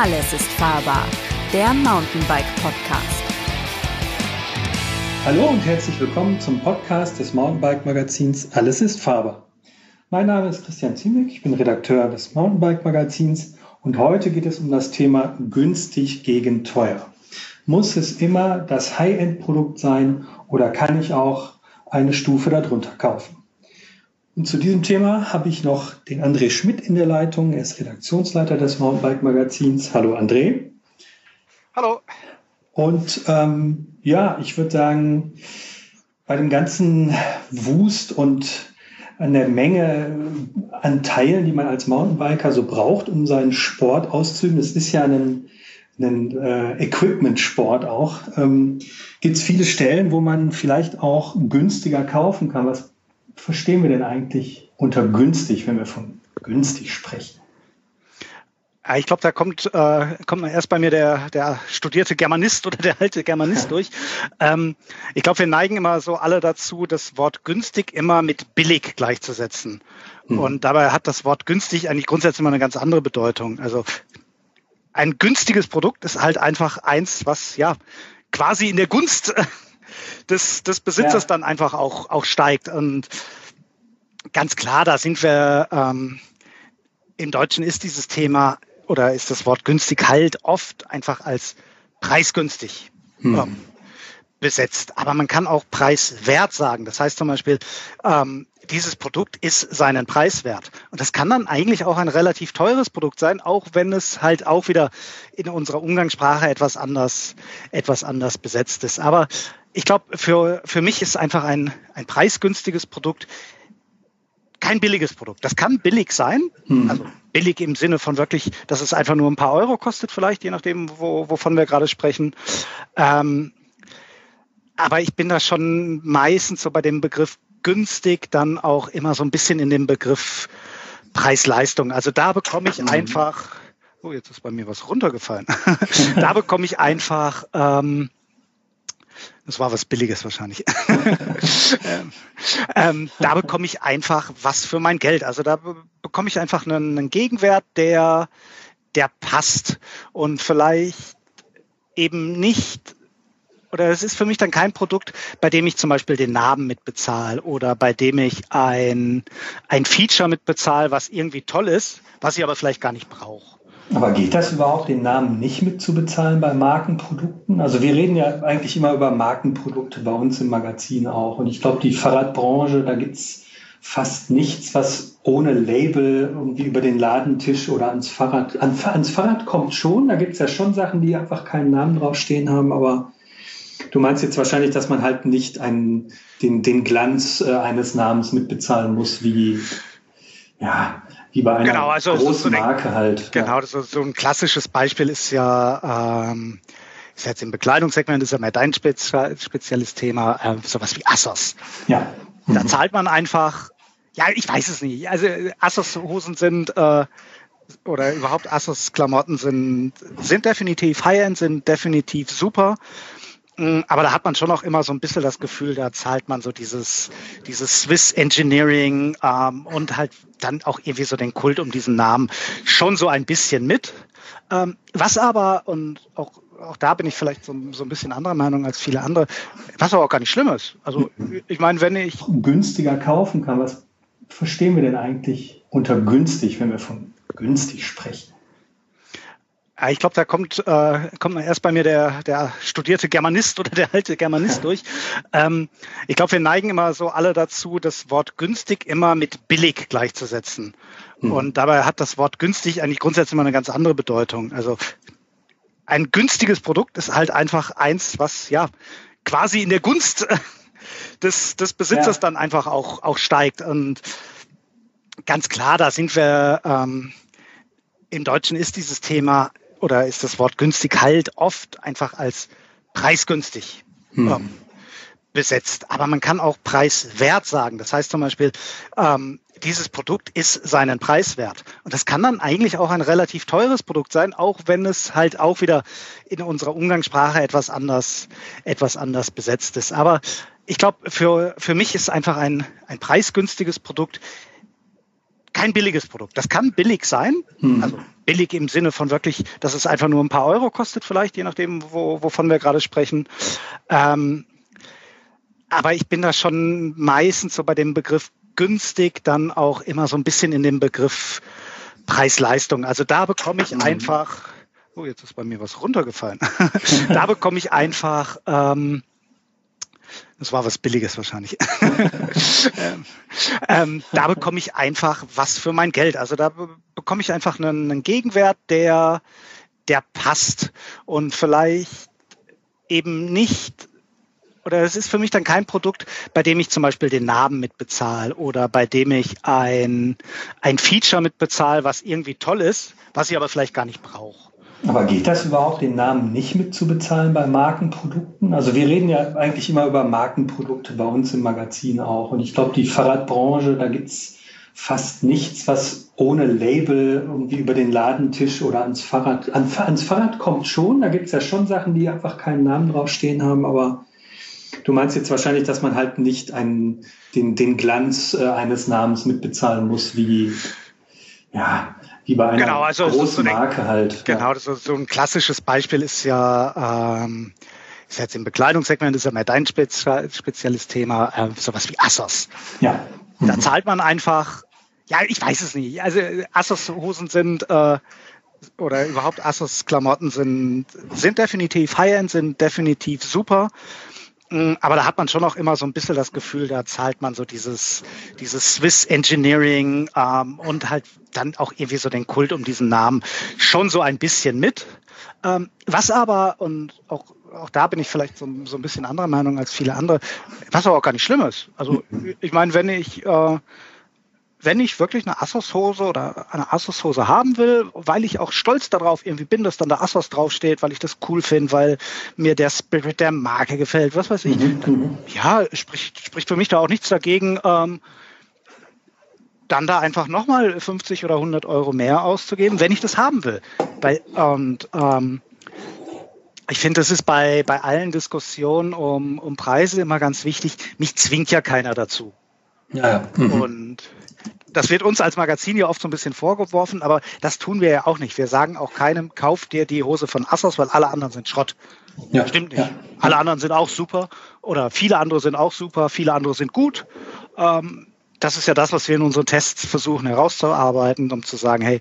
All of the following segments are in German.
Alles ist fahrbar, der Mountainbike Podcast. Hallo und herzlich willkommen zum Podcast des Mountainbike Magazins Alles ist fahrbar. Mein Name ist Christian Ziemek, ich bin Redakteur des Mountainbike Magazins und heute geht es um das Thema günstig gegen teuer. Muss es immer das High-End-Produkt sein oder kann ich auch eine Stufe darunter kaufen? Und zu diesem Thema habe ich noch den André Schmidt in der Leitung. Er ist Redaktionsleiter des Mountainbike Magazins. Hallo André. Hallo. Und ähm, ja, ich würde sagen, bei dem ganzen Wust und an der Menge an Teilen, die man als Mountainbiker so braucht, um seinen Sport auszuüben, es ist ja ein, ein äh, Equipment-Sport auch, ähm, gibt es viele Stellen, wo man vielleicht auch günstiger kaufen kann. Was verstehen wir denn eigentlich unter günstig, wenn wir von günstig sprechen? Ich glaube, da kommt, äh, kommt erst bei mir der, der studierte Germanist oder der alte Germanist durch. Ähm, ich glaube, wir neigen immer so alle dazu, das Wort günstig immer mit billig gleichzusetzen. Hm. Und dabei hat das Wort günstig eigentlich grundsätzlich immer eine ganz andere Bedeutung. Also ein günstiges Produkt ist halt einfach eins, was ja quasi in der Gunst des, des Besitzers ja. dann einfach auch, auch steigt. Und ganz klar, da sind wir, ähm, im Deutschen ist dieses Thema oder ist das Wort günstig halt oft einfach als preisgünstig hm. ähm, besetzt. Aber man kann auch preiswert sagen. Das heißt zum Beispiel, ähm, dieses Produkt ist seinen Preis wert. Und das kann dann eigentlich auch ein relativ teures Produkt sein, auch wenn es halt auch wieder in unserer Umgangssprache etwas anders, etwas anders besetzt ist. Aber ich glaube, für, für mich ist einfach ein, ein preisgünstiges Produkt kein billiges Produkt. Das kann billig sein, hm. also billig im Sinne von wirklich, dass es einfach nur ein paar Euro kostet, vielleicht, je nachdem, wo, wovon wir gerade sprechen. Ähm, aber ich bin da schon meistens so bei dem Begriff günstig dann auch immer so ein bisschen in dem Begriff Preis-Leistung. Also da bekomme ich mhm. einfach, oh, jetzt ist bei mir was runtergefallen. da bekomme ich einfach, ähm, das war was Billiges wahrscheinlich. ähm, ähm, da bekomme ich einfach was für mein Geld. Also da bekomme ich einfach einen, einen Gegenwert, der, der passt und vielleicht eben nicht oder es ist für mich dann kein Produkt, bei dem ich zum Beispiel den Namen mitbezahle oder bei dem ich ein, ein Feature mitbezahle, was irgendwie toll ist, was ich aber vielleicht gar nicht brauche. Aber geht das überhaupt, den Namen nicht mitzubezahlen bei Markenprodukten? Also wir reden ja eigentlich immer über Markenprodukte bei uns im Magazin auch. Und ich glaube, die Fahrradbranche, da gibt's fast nichts, was ohne Label irgendwie über den Ladentisch oder ans Fahrrad, an, ans Fahrrad kommt schon. Da gibt's ja schon Sachen, die einfach keinen Namen draufstehen haben, aber Du meinst jetzt wahrscheinlich, dass man halt nicht einen, den, den Glanz äh, eines Namens mitbezahlen muss, wie, ja, wie bei einer genau, also großen so eine, Marke halt. Genau, so, so ein klassisches Beispiel ist ja, ähm, ist jetzt im Bekleidungssegment, ist ja mehr dein spezielles Thema, äh, sowas wie Assos. Ja. Mhm. Da zahlt man einfach, ja, ich weiß es nicht. Also Assos-Hosen sind äh, oder überhaupt Assos-Klamotten sind, sind definitiv High-End, sind definitiv super. Mm, aber da hat man schon auch immer so ein bisschen das Gefühl, da zahlt man so dieses, dieses Swiss Engineering ähm, und halt dann auch irgendwie so den Kult um diesen Namen schon so ein bisschen mit. Ähm, was aber, und auch, auch da bin ich vielleicht so, so ein bisschen anderer Meinung als viele andere, was aber auch gar nicht schlimm ist. Also ich meine, wenn ich... Günstiger kaufen kann, was verstehen wir denn eigentlich unter günstig, wenn wir von günstig sprechen? Ich glaube, da kommt, äh, kommt erst bei mir der, der studierte Germanist oder der alte Germanist durch. Ähm, ich glaube, wir neigen immer so alle dazu, das Wort günstig immer mit billig gleichzusetzen. Hm. Und dabei hat das Wort günstig eigentlich grundsätzlich immer eine ganz andere Bedeutung. Also ein günstiges Produkt ist halt einfach eins, was ja quasi in der Gunst des, des Besitzers ja. dann einfach auch, auch steigt. Und ganz klar, da sind wir, ähm, im Deutschen ist dieses Thema oder ist das Wort günstig halt oft einfach als preisgünstig hm. ähm, besetzt. Aber man kann auch preiswert sagen. Das heißt zum Beispiel, ähm, dieses Produkt ist seinen Preis wert. Und das kann dann eigentlich auch ein relativ teures Produkt sein, auch wenn es halt auch wieder in unserer Umgangssprache etwas anders, etwas anders besetzt ist. Aber ich glaube, für, für mich ist einfach ein, ein preisgünstiges Produkt kein billiges Produkt. Das kann billig sein, hm. also billig im Sinne von wirklich, dass es einfach nur ein paar Euro kostet, vielleicht, je nachdem, wo, wovon wir gerade sprechen. Ähm, aber ich bin da schon meistens so bei dem Begriff günstig dann auch immer so ein bisschen in dem Begriff Preis-Leistung. Also da bekomme ich mhm. einfach, oh, jetzt ist bei mir was runtergefallen. da bekomme ich einfach, ähm, das war was Billiges wahrscheinlich. ähm, ähm, da bekomme ich einfach was für mein Geld. Also da bekomme ich einfach einen, einen Gegenwert, der, der passt und vielleicht eben nicht oder es ist für mich dann kein Produkt, bei dem ich zum Beispiel den Namen mitbezahle oder bei dem ich ein, ein Feature mitbezahle, was irgendwie toll ist, was ich aber vielleicht gar nicht brauche. Aber geht das überhaupt, den Namen nicht mitzubezahlen bei Markenprodukten? Also wir reden ja eigentlich immer über Markenprodukte bei uns im Magazin auch. Und ich glaube, die Fahrradbranche, da gibt es fast nichts, was ohne Label irgendwie über den Ladentisch oder ans Fahrrad, ans Fahrrad kommt schon. Da gibt es ja schon Sachen, die einfach keinen Namen draufstehen haben, aber Du meinst jetzt wahrscheinlich, dass man halt nicht einen, den, den Glanz äh, eines Namens mitbezahlen muss, wie, ja, wie bei einer genau, also großen so eine, Marke halt. Genau, das ist so ein klassisches Beispiel ist ja, ähm, ist jetzt im Bekleidungssegment, ist ja mehr dein spezielles Thema, äh, sowas wie Assos. Ja. Mhm. Da zahlt man einfach, ja, ich weiß es nicht. Also Assos-Hosen sind äh, oder überhaupt Assos-Klamotten sind, sind definitiv High-End, sind definitiv super. Mm, aber da hat man schon auch immer so ein bisschen das Gefühl, da zahlt man so dieses, dieses Swiss Engineering ähm, und halt dann auch irgendwie so den Kult um diesen Namen schon so ein bisschen mit. Ähm, was aber, und auch, auch da bin ich vielleicht so, so ein bisschen anderer Meinung als viele andere, was aber auch gar nicht schlimm ist. Also ich meine, wenn ich äh, wenn ich wirklich eine Assos-Hose oder eine Assos-Hose haben will, weil ich auch stolz darauf irgendwie bin, dass dann da Assos draufsteht, weil ich das cool finde, weil mir der Spirit der Marke gefällt, was weiß ich. Mhm, dann, mhm. ja, spricht, spricht für mich da auch nichts dagegen, ähm, dann da einfach nochmal 50 oder 100 Euro mehr auszugeben, wenn ich das haben will. Weil, und ähm, ich finde, das ist bei, bei allen Diskussionen um, um Preise immer ganz wichtig. Mich zwingt ja keiner dazu. Ja, ja. Mhm. Und das wird uns als Magazin ja oft so ein bisschen vorgeworfen, aber das tun wir ja auch nicht. Wir sagen auch keinem, kauf dir die Hose von Assos, weil alle anderen sind Schrott. Ja, Stimmt nicht. Ja. Alle anderen sind auch super oder viele andere sind auch super, viele andere sind gut. Ähm, das ist ja das, was wir in unseren Tests versuchen herauszuarbeiten, um zu sagen, hey,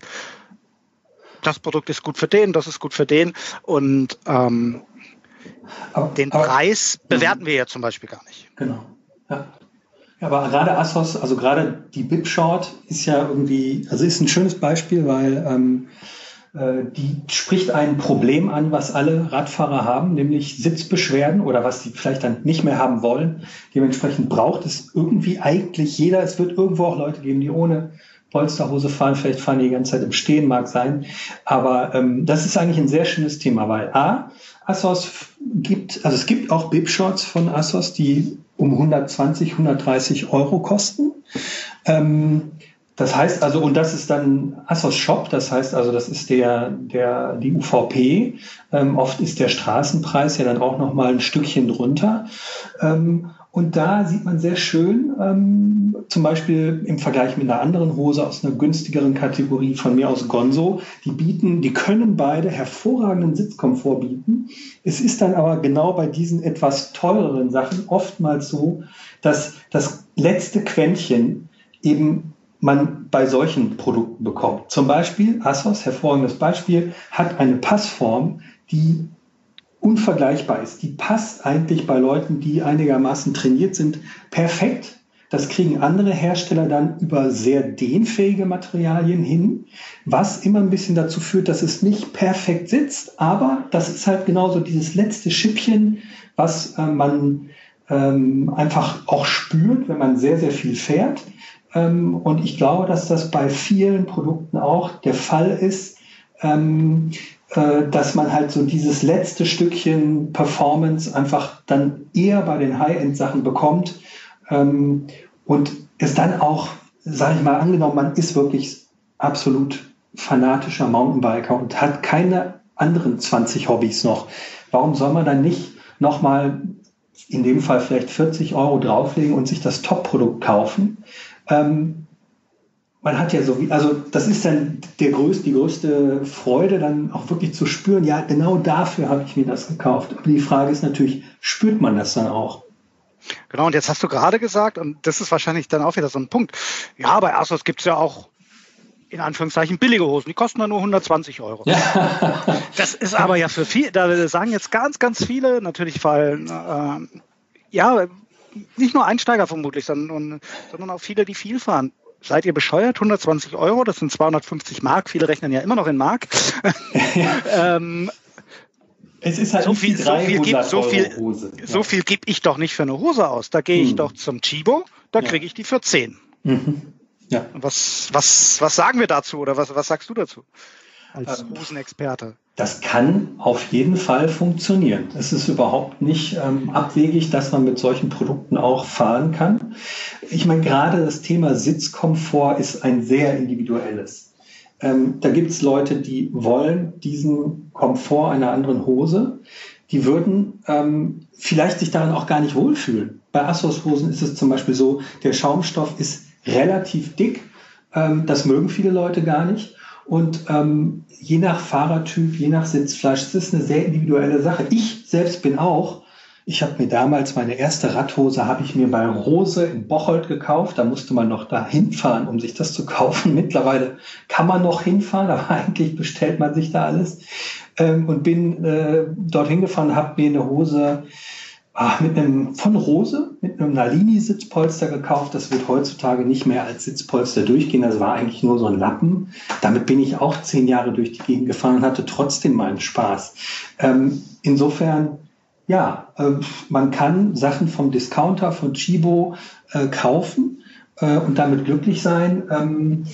das Produkt ist gut für den, das ist gut für den und ähm, aber, den aber, Preis bewerten wir ja zum Beispiel gar nicht. Genau. Ja. Ja, aber gerade Assos, also gerade die Bip Short ist ja irgendwie, also ist ein schönes Beispiel, weil ähm, äh, die spricht ein Problem an, was alle Radfahrer haben, nämlich Sitzbeschwerden oder was sie vielleicht dann nicht mehr haben wollen. Dementsprechend braucht es irgendwie eigentlich jeder. Es wird irgendwo auch Leute geben, die ohne Polsterhose fahren, vielleicht fahren die die ganze Zeit im Stehen, mag sein. Aber ähm, das ist eigentlich ein sehr schönes Thema, weil A, Assos gibt, also es gibt auch Bib-Shorts von Assos, die um 120, 130 Euro kosten. Ähm, das heißt also, und das ist dann Assos Shop, das heißt also, das ist der, der, die UVP. Ähm, oft ist der Straßenpreis ja dann auch nochmal ein Stückchen drunter. Ähm, und da sieht man sehr schön, ähm, zum Beispiel im Vergleich mit einer anderen Hose aus einer günstigeren Kategorie von mir aus Gonzo, die bieten, die können beide hervorragenden Sitzkomfort bieten. Es ist dann aber genau bei diesen etwas teureren Sachen oftmals so, dass das letzte Quäntchen eben man bei solchen Produkten bekommt. Zum Beispiel Asos, hervorragendes Beispiel, hat eine Passform, die unvergleichbar ist. Die passt eigentlich bei Leuten, die einigermaßen trainiert sind, perfekt. Das kriegen andere Hersteller dann über sehr dehnfähige Materialien hin, was immer ein bisschen dazu führt, dass es nicht perfekt sitzt. Aber das ist halt genauso dieses letzte Schippchen, was äh, man ähm, einfach auch spürt, wenn man sehr, sehr viel fährt. Ähm, und ich glaube, dass das bei vielen Produkten auch der Fall ist. Ähm, äh, dass man halt so dieses letzte Stückchen Performance einfach dann eher bei den High-End-Sachen bekommt ähm, und es dann auch, sage ich mal, angenommen, man ist wirklich absolut fanatischer Mountainbiker und hat keine anderen 20 Hobbys noch. Warum soll man dann nicht nochmal in dem Fall vielleicht 40 Euro drauflegen und sich das Top-Produkt kaufen? Ähm, man hat ja so, wie, also das ist dann der größte, die größte Freude, dann auch wirklich zu spüren, ja, genau dafür habe ich mir das gekauft. Aber die Frage ist natürlich, spürt man das dann auch? Genau, und jetzt hast du gerade gesagt, und das ist wahrscheinlich dann auch wieder so ein Punkt, ja, bei Asos gibt es ja auch in Anführungszeichen billige Hosen, die kosten dann nur 120 Euro. Ja. Das ist aber ja für viele, da sagen jetzt ganz, ganz viele, natürlich fallen, äh, ja, nicht nur Einsteiger vermutlich, sondern, sondern auch viele, die viel fahren. Seid ihr bescheuert? 120 Euro, das sind 250 Mark. Viele rechnen ja immer noch in Mark. ähm, es ist halt so viel, so viel, gibt, so viel, Hose. so viel gebe ich doch nicht für eine Hose aus. Da gehe ich hm. doch zum Chibo, da kriege ich die für 10. Mhm. Ja. Was, was, was sagen wir dazu oder was, was sagst du dazu als ähm, Hosenexperte? Das kann auf jeden Fall funktionieren. Es ist überhaupt nicht ähm, abwegig, dass man mit solchen Produkten auch fahren kann. Ich meine, gerade das Thema Sitzkomfort ist ein sehr individuelles. Ähm, da gibt es Leute, die wollen diesen Komfort einer anderen Hose. Die würden ähm, vielleicht sich darin auch gar nicht wohlfühlen. Bei Assos-Hosen ist es zum Beispiel so, der Schaumstoff ist relativ dick. Ähm, das mögen viele Leute gar nicht. Und ähm, je nach Fahrertyp, je nach Sitzfleisch, das ist eine sehr individuelle Sache. Ich selbst bin auch, ich habe mir damals meine erste Radhose, habe ich mir bei Rose in Bocholt gekauft. Da musste man noch da hinfahren, um sich das zu kaufen. Mittlerweile kann man noch hinfahren, aber eigentlich bestellt man sich da alles. Ähm, und bin äh, dorthin gefahren, habe mir eine Hose ach, mit einem von Rose, mit einem Nalini-Sitzpolster gekauft. Das wird heutzutage nicht mehr als Sitzpolster durchgehen. Das war eigentlich nur so ein Lappen. Damit bin ich auch zehn Jahre durch die Gegend gefahren und hatte trotzdem meinen Spaß. Ähm, insofern, ja, äh, man kann Sachen vom Discounter, von Chibo äh, kaufen äh, und damit glücklich sein. Ähm,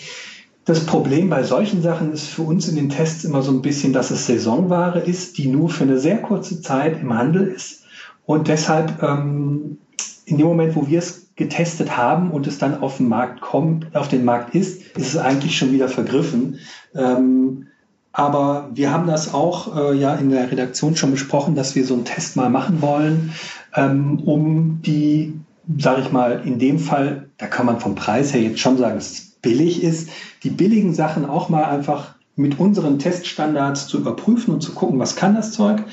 das Problem bei solchen Sachen ist für uns in den Tests immer so ein bisschen, dass es Saisonware ist, die nur für eine sehr kurze Zeit im Handel ist und deshalb ähm, in dem Moment, wo wir es getestet haben und es dann auf den Markt kommt, auf den Markt ist, ist es eigentlich schon wieder vergriffen. Ähm, aber wir haben das auch äh, ja in der Redaktion schon besprochen, dass wir so einen Test mal machen wollen, ähm, um die, sage ich mal, in dem Fall, da kann man vom Preis her jetzt schon sagen, dass es billig ist, die billigen Sachen auch mal einfach mit unseren Teststandards zu überprüfen und zu gucken, was kann das Zeug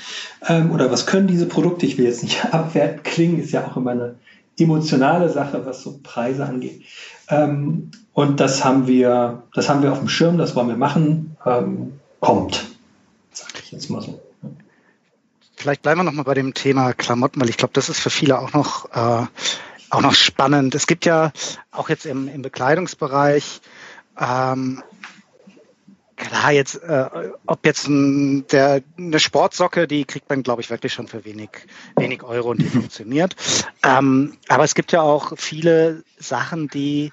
ähm, oder was können diese Produkte. Ich will jetzt nicht abwertend klingen, ist ja auch immer eine emotionale Sache, was so Preise angeht. Ähm, und das haben wir, das haben wir auf dem Schirm, das wollen wir machen. Ähm, kommt, sage ich jetzt mal so. Vielleicht bleiben wir noch mal bei dem Thema Klamotten, weil ich glaube, das ist für viele auch noch äh, auch noch spannend. Es gibt ja auch jetzt im, im Bekleidungsbereich ähm, Klar, jetzt, äh, ob jetzt ein, der, eine Sportsocke, die kriegt man, glaube ich, wirklich schon für wenig, wenig Euro und die funktioniert. Ähm, aber es gibt ja auch viele Sachen, die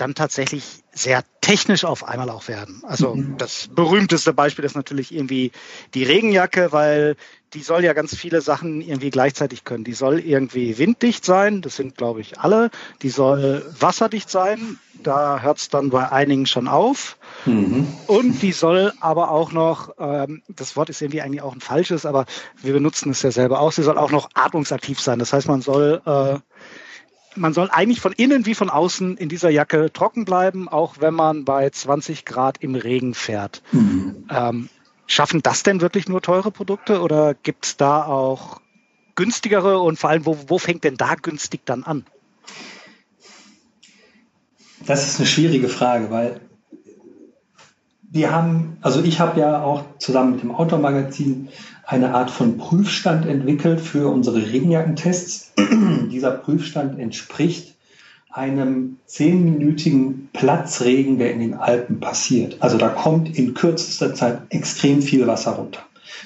dann tatsächlich sehr technisch auf einmal auch werden. Also mhm. das berühmteste Beispiel ist natürlich irgendwie die Regenjacke, weil die soll ja ganz viele Sachen irgendwie gleichzeitig können. Die soll irgendwie winddicht sein, das sind glaube ich alle. Die soll wasserdicht sein, da hört es dann bei einigen schon auf. Mhm. Und die soll aber auch noch, ähm, das Wort ist irgendwie eigentlich auch ein falsches, aber wir benutzen es ja selber auch, sie soll auch noch atmungsaktiv sein. Das heißt, man soll äh, man soll eigentlich von innen wie von außen in dieser Jacke trocken bleiben, auch wenn man bei 20 Grad im Regen fährt. Mhm. Ähm, schaffen das denn wirklich nur teure Produkte oder gibt es da auch günstigere und vor allem, wo, wo fängt denn da günstig dann an? Das ist eine schwierige Frage, weil wir haben, also ich habe ja auch zusammen mit dem Outdoor-Magazin eine Art von Prüfstand entwickelt für unsere Regenjackentests. Dieser Prüfstand entspricht einem zehnminütigen Platzregen, der in den Alpen passiert. Also da kommt in kürzester Zeit extrem viel Wasser runter.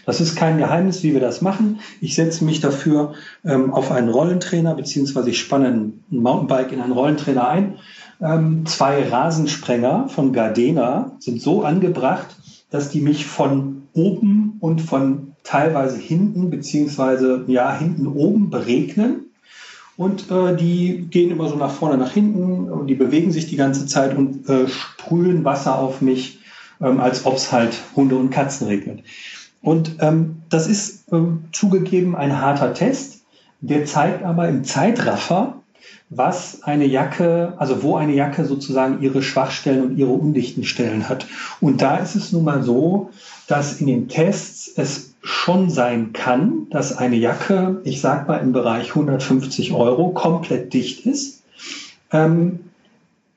Das ist kein Geheimnis, wie wir das machen. Ich setze mich dafür ähm, auf einen Rollentrainer, beziehungsweise ich spanne ein Mountainbike in einen Rollentrainer ein. Ähm, zwei Rasensprenger von Gardena sind so angebracht, dass die mich von oben und von teilweise hinten beziehungsweise ja hinten oben beregnen. Und äh, die gehen immer so nach vorne, nach hinten und die bewegen sich die ganze Zeit und äh, sprühen Wasser auf mich, ähm, als ob es halt Hunde und Katzen regnet. Und ähm, das ist ähm, zugegeben ein harter Test. Der zeigt aber im Zeitraffer, was eine Jacke, also wo eine Jacke sozusagen ihre Schwachstellen und ihre undichten Stellen hat. Und da ist es nun mal so, dass in den Tests es schon sein kann, dass eine Jacke, ich sag mal im Bereich 150 Euro, komplett dicht ist. Ähm,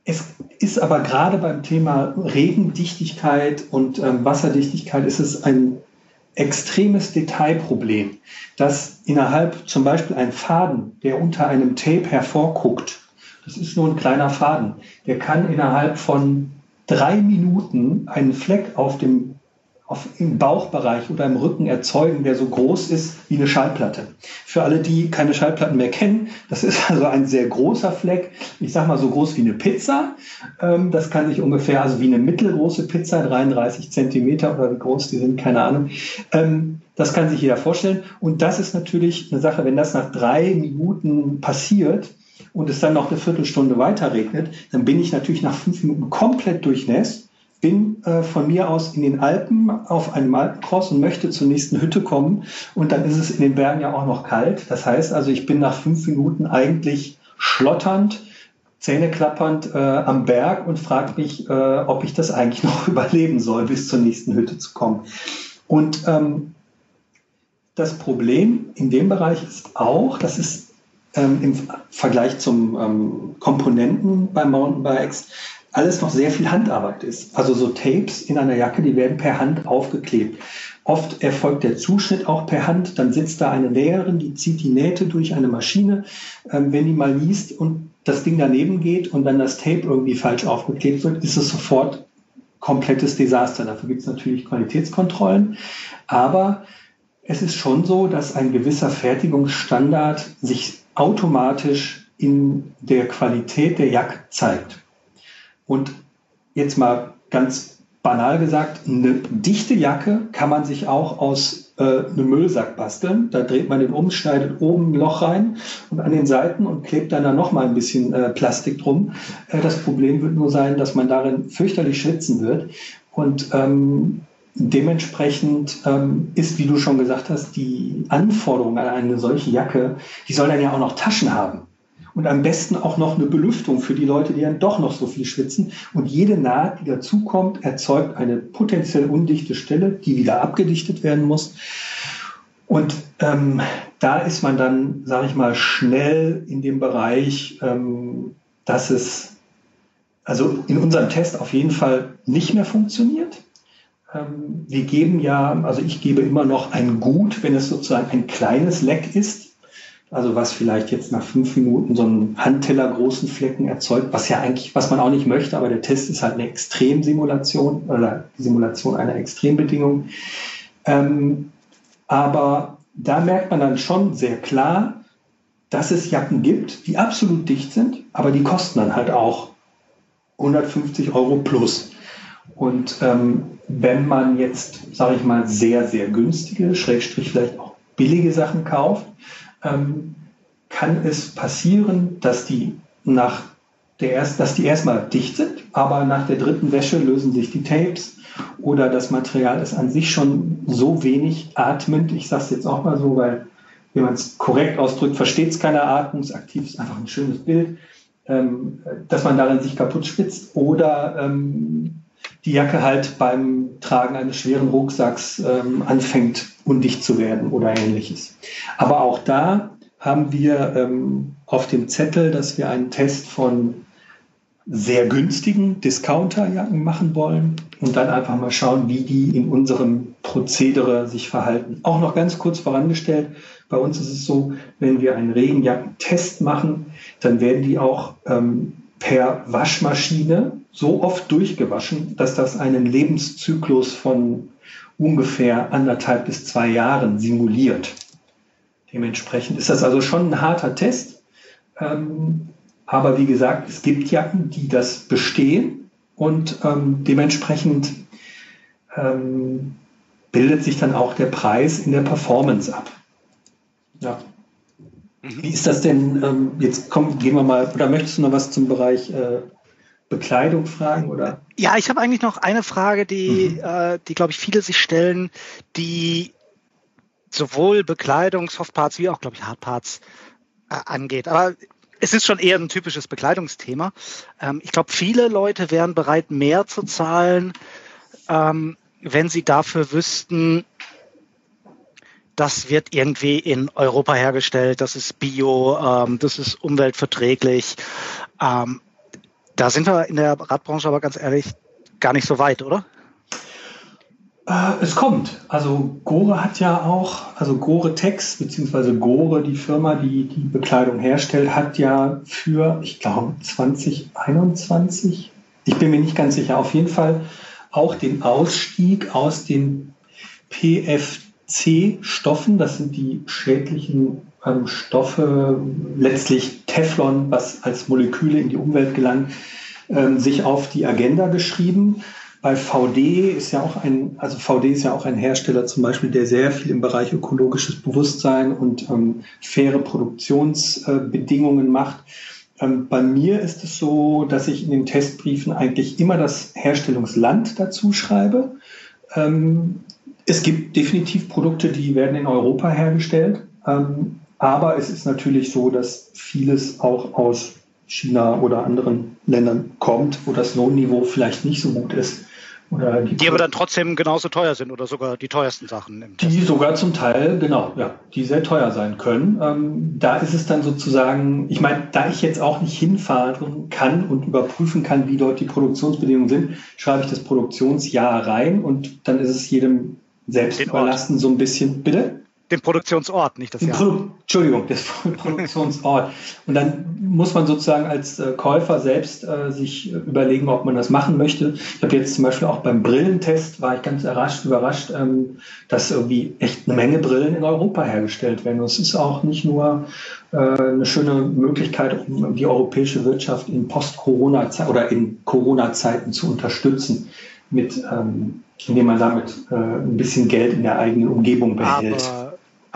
es ist aber gerade beim Thema Regendichtigkeit und ähm, Wasserdichtigkeit ist es ein extremes Detailproblem, dass innerhalb zum Beispiel ein Faden, der unter einem Tape hervorguckt, das ist nur ein kleiner Faden, der kann innerhalb von drei Minuten einen Fleck auf dem auf, im Bauchbereich oder im Rücken erzeugen, der so groß ist wie eine Schallplatte. Für alle, die keine Schallplatten mehr kennen, das ist also ein sehr großer Fleck, ich sag mal so groß wie eine Pizza. Ähm, das kann sich ungefähr, also wie eine mittelgroße Pizza, 33 Zentimeter oder wie groß die sind, keine Ahnung. Ähm, das kann sich jeder vorstellen. Und das ist natürlich eine Sache, wenn das nach drei Minuten passiert, und es dann noch eine Viertelstunde weiter regnet, dann bin ich natürlich nach fünf Minuten komplett durchnässt bin äh, von mir aus in den Alpen auf einem Alpencross und möchte zur nächsten Hütte kommen. Und dann ist es in den Bergen ja auch noch kalt. Das heißt also, ich bin nach fünf Minuten eigentlich schlotternd, zähneklappernd äh, am Berg und frage mich, äh, ob ich das eigentlich noch überleben soll, bis zur nächsten Hütte zu kommen. Und ähm, das Problem in dem Bereich ist auch, das ist ähm, im Vergleich zum ähm, Komponenten bei Mountainbikes, alles noch sehr viel Handarbeit ist. Also so Tapes in einer Jacke, die werden per Hand aufgeklebt. Oft erfolgt der Zuschnitt auch per Hand. Dann sitzt da eine Näherin, die zieht die Nähte durch eine Maschine. Ähm, wenn die mal liest und das Ding daneben geht und dann das Tape irgendwie falsch aufgeklebt wird, ist es sofort komplettes Desaster. Dafür gibt es natürlich Qualitätskontrollen. Aber es ist schon so, dass ein gewisser Fertigungsstandard sich automatisch in der Qualität der Jacke zeigt. Und jetzt mal ganz banal gesagt, eine dichte Jacke kann man sich auch aus äh, einem Müllsack basteln. Da dreht man den um, schneidet oben ein Loch rein und an den Seiten und klebt dann da nochmal ein bisschen äh, Plastik drum. Äh, das Problem wird nur sein, dass man darin fürchterlich schwitzen wird. Und ähm, Dementsprechend ähm, ist, wie du schon gesagt hast, die Anforderung an eine solche Jacke, die soll dann ja auch noch Taschen haben und am besten auch noch eine Belüftung für die Leute, die dann doch noch so viel schwitzen. Und jede Naht, die dazukommt, erzeugt eine potenziell undichte Stelle, die wieder abgedichtet werden muss. Und ähm, da ist man dann, sage ich mal, schnell in dem Bereich, ähm, dass es also in unserem Test auf jeden Fall nicht mehr funktioniert. Ähm, wir geben ja, also ich gebe immer noch ein Gut, wenn es sozusagen ein kleines Leck ist. Also was vielleicht jetzt nach fünf Minuten so einen Handteller großen Flecken erzeugt, was ja eigentlich, was man auch nicht möchte, aber der Test ist halt eine Extremsimulation oder die Simulation einer Extrembedingung. Ähm, aber da merkt man dann schon sehr klar, dass es Jacken gibt, die absolut dicht sind, aber die kosten dann halt auch 150 Euro plus. Und ähm, wenn man jetzt, sage ich mal, sehr, sehr günstige, Schrägstrich vielleicht auch billige Sachen kauft, ähm, kann es passieren, dass die nach der erst, dass die erstmal dicht sind, aber nach der dritten Wäsche lösen sich die Tapes oder das Material ist an sich schon so wenig atmend. Ich sage es jetzt auch mal so, weil wenn man es korrekt ausdrückt, versteht es keiner atmungsaktiv, ist einfach ein schönes Bild, ähm, dass man darin sich kaputt spitzt oder ähm, die Jacke halt beim Tragen eines schweren Rucksacks ähm, anfängt undicht zu werden oder ähnliches. Aber auch da haben wir ähm, auf dem Zettel, dass wir einen Test von sehr günstigen Discounterjacken machen wollen und dann einfach mal schauen, wie die in unserem Prozedere sich verhalten. Auch noch ganz kurz vorangestellt, bei uns ist es so, wenn wir einen Regenjackentest machen, dann werden die auch ähm, per Waschmaschine so oft durchgewaschen, dass das einen Lebenszyklus von ungefähr anderthalb bis zwei Jahren simuliert. Dementsprechend ist das also schon ein harter Test. Ähm, aber wie gesagt, es gibt Jacken, die das bestehen und ähm, dementsprechend ähm, bildet sich dann auch der Preis in der Performance ab. Ja. Mhm. Wie ist das denn? Ähm, jetzt komm, gehen wir mal, oder möchtest du noch was zum Bereich äh, Bekleidung fragen oder? Ja, ich habe eigentlich noch eine Frage, die, mhm. äh, die glaube ich viele sich stellen, die sowohl Bekleidung, Softparts wie auch glaube ich Hardparts äh, angeht. Aber es ist schon eher ein typisches Bekleidungsthema. Ähm, ich glaube, viele Leute wären bereit, mehr zu zahlen, ähm, wenn sie dafür wüssten, das wird irgendwie in Europa hergestellt, das ist bio, ähm, das ist umweltverträglich. Ähm, da sind wir in der Radbranche aber ganz ehrlich gar nicht so weit, oder? Äh, es kommt. Also Gore hat ja auch, also Gore Tex, beziehungsweise Gore, die Firma, die die Bekleidung herstellt, hat ja für, ich glaube, 2021, ich bin mir nicht ganz sicher, auf jeden Fall auch den Ausstieg aus den PFC-Stoffen, das sind die schädlichen ähm, Stoffe, letztlich Teflon, was als Moleküle in die Umwelt gelangt, ähm, sich auf die Agenda geschrieben. Bei VD ist ja auch ein, also VD ist ja auch ein Hersteller zum Beispiel, der sehr viel im Bereich ökologisches Bewusstsein und ähm, faire Produktionsbedingungen äh, macht. Ähm, bei mir ist es so, dass ich in den Testbriefen eigentlich immer das Herstellungsland dazu schreibe. Ähm, es gibt definitiv Produkte, die werden in Europa hergestellt. Ähm, aber es ist natürlich so, dass vieles auch aus China oder anderen Ländern kommt, wo das Lohnniveau vielleicht nicht so gut ist. Oder die, die aber dann trotzdem genauso teuer sind oder sogar die teuersten Sachen. Im die Test. sogar zum Teil, genau, ja, die sehr teuer sein können. Ähm, da ist es dann sozusagen, ich meine, da ich jetzt auch nicht hinfahren kann und überprüfen kann, wie dort die Produktionsbedingungen sind, schreibe ich das Produktionsjahr rein und dann ist es jedem selbst überlassen, so ein bisschen, bitte? Den Produktionsort, nicht das Jahr. Produ Entschuldigung, das Produktionsort. Und dann muss man sozusagen als äh, Käufer selbst äh, sich überlegen, ob man das machen möchte. Ich habe jetzt zum Beispiel auch beim Brillentest, war ich ganz überrascht, überrascht ähm, dass irgendwie echt eine Menge Brillen in Europa hergestellt werden. Und es ist auch nicht nur äh, eine schöne Möglichkeit, um die europäische Wirtschaft in Post-Corona oder in Corona-Zeiten zu unterstützen, mit, ähm, indem man damit äh, ein bisschen Geld in der eigenen Umgebung behält. Aber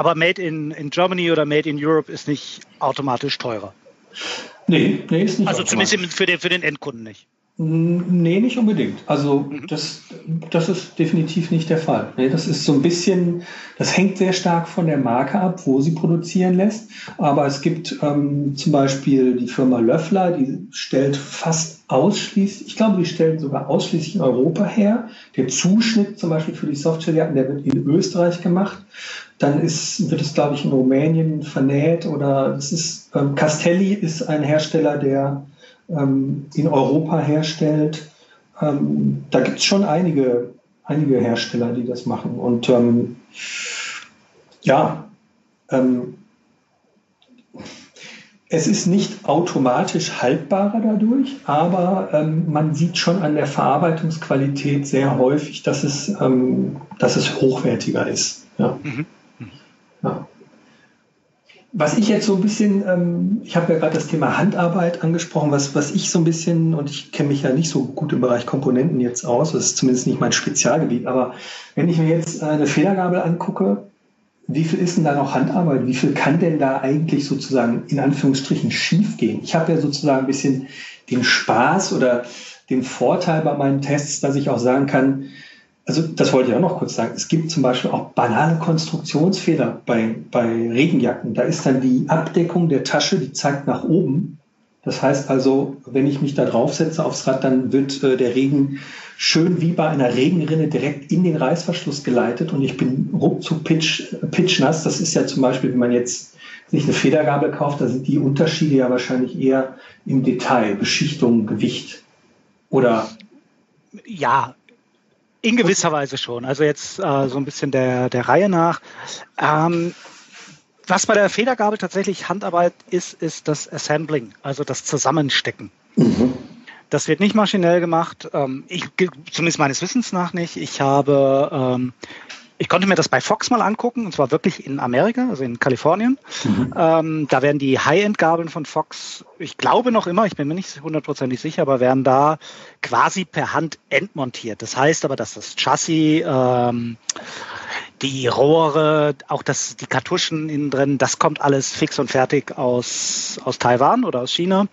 aber Made in, in Germany oder Made in Europe ist nicht automatisch teurer. Nee, nee, ist nicht. Also zumindest für den, für den Endkunden nicht. Nee, nicht unbedingt. Also mhm. das, das ist definitiv nicht der Fall. Das ist so ein bisschen, das hängt sehr stark von der Marke ab, wo sie produzieren lässt. Aber es gibt ähm, zum Beispiel die Firma Löffler, die stellt fast ausschließlich, ich glaube, die stellen sogar ausschließlich in Europa her. Der Zuschnitt zum Beispiel für die Softwarejacken, der wird in Österreich gemacht. Dann ist, wird es, glaube ich, in Rumänien vernäht oder es ist, ähm, Castelli ist ein Hersteller, der ähm, in Europa herstellt. Ähm, da gibt es schon einige, einige Hersteller, die das machen. Und ähm, ja, ähm, es ist nicht automatisch haltbarer dadurch, aber ähm, man sieht schon an der Verarbeitungsqualität sehr häufig, dass es, ähm, dass es hochwertiger ist. Ja. Mhm. Ja. Was ich jetzt so ein bisschen, ähm, ich habe ja gerade das Thema Handarbeit angesprochen, was, was ich so ein bisschen, und ich kenne mich ja nicht so gut im Bereich Komponenten jetzt aus, das ist zumindest nicht mein Spezialgebiet, aber wenn ich mir jetzt eine Federgabel angucke, wie viel ist denn da noch Handarbeit? Wie viel kann denn da eigentlich sozusagen in Anführungsstrichen schiefgehen? Ich habe ja sozusagen ein bisschen den Spaß oder den Vorteil bei meinen Tests, dass ich auch sagen kann, also das wollte ich auch noch kurz sagen, es gibt zum Beispiel auch banale Konstruktionsfehler bei, bei Regenjacken. Da ist dann die Abdeckung der Tasche, die zeigt nach oben. Das heißt also, wenn ich mich da draufsetze aufs Rad, dann wird äh, der Regen schön wie bei einer Regenrinne direkt in den Reißverschluss geleitet und ich bin ruckzuck pitch, pitchnass. Das ist ja zum Beispiel, wenn man jetzt sich eine Federgabel kauft, da sind die Unterschiede ja wahrscheinlich eher im Detail, Beschichtung, Gewicht oder ja, in gewisser Weise schon. Also jetzt äh, so ein bisschen der, der Reihe nach. Ähm, was bei der Federgabel tatsächlich Handarbeit ist, ist das Assembling, also das Zusammenstecken. Mhm. Das wird nicht maschinell gemacht, ähm, ich, zumindest meines Wissens nach nicht. Ich habe ähm, ich konnte mir das bei Fox mal angucken, und zwar wirklich in Amerika, also in Kalifornien. Mhm. Ähm, da werden die High-End-Gabeln von Fox, ich glaube noch immer, ich bin mir nicht hundertprozentig sicher, aber werden da quasi per Hand entmontiert. Das heißt aber, dass das Chassis, ähm, die Rohre, auch das, die Kartuschen innen drin, das kommt alles fix und fertig aus, aus Taiwan oder aus China.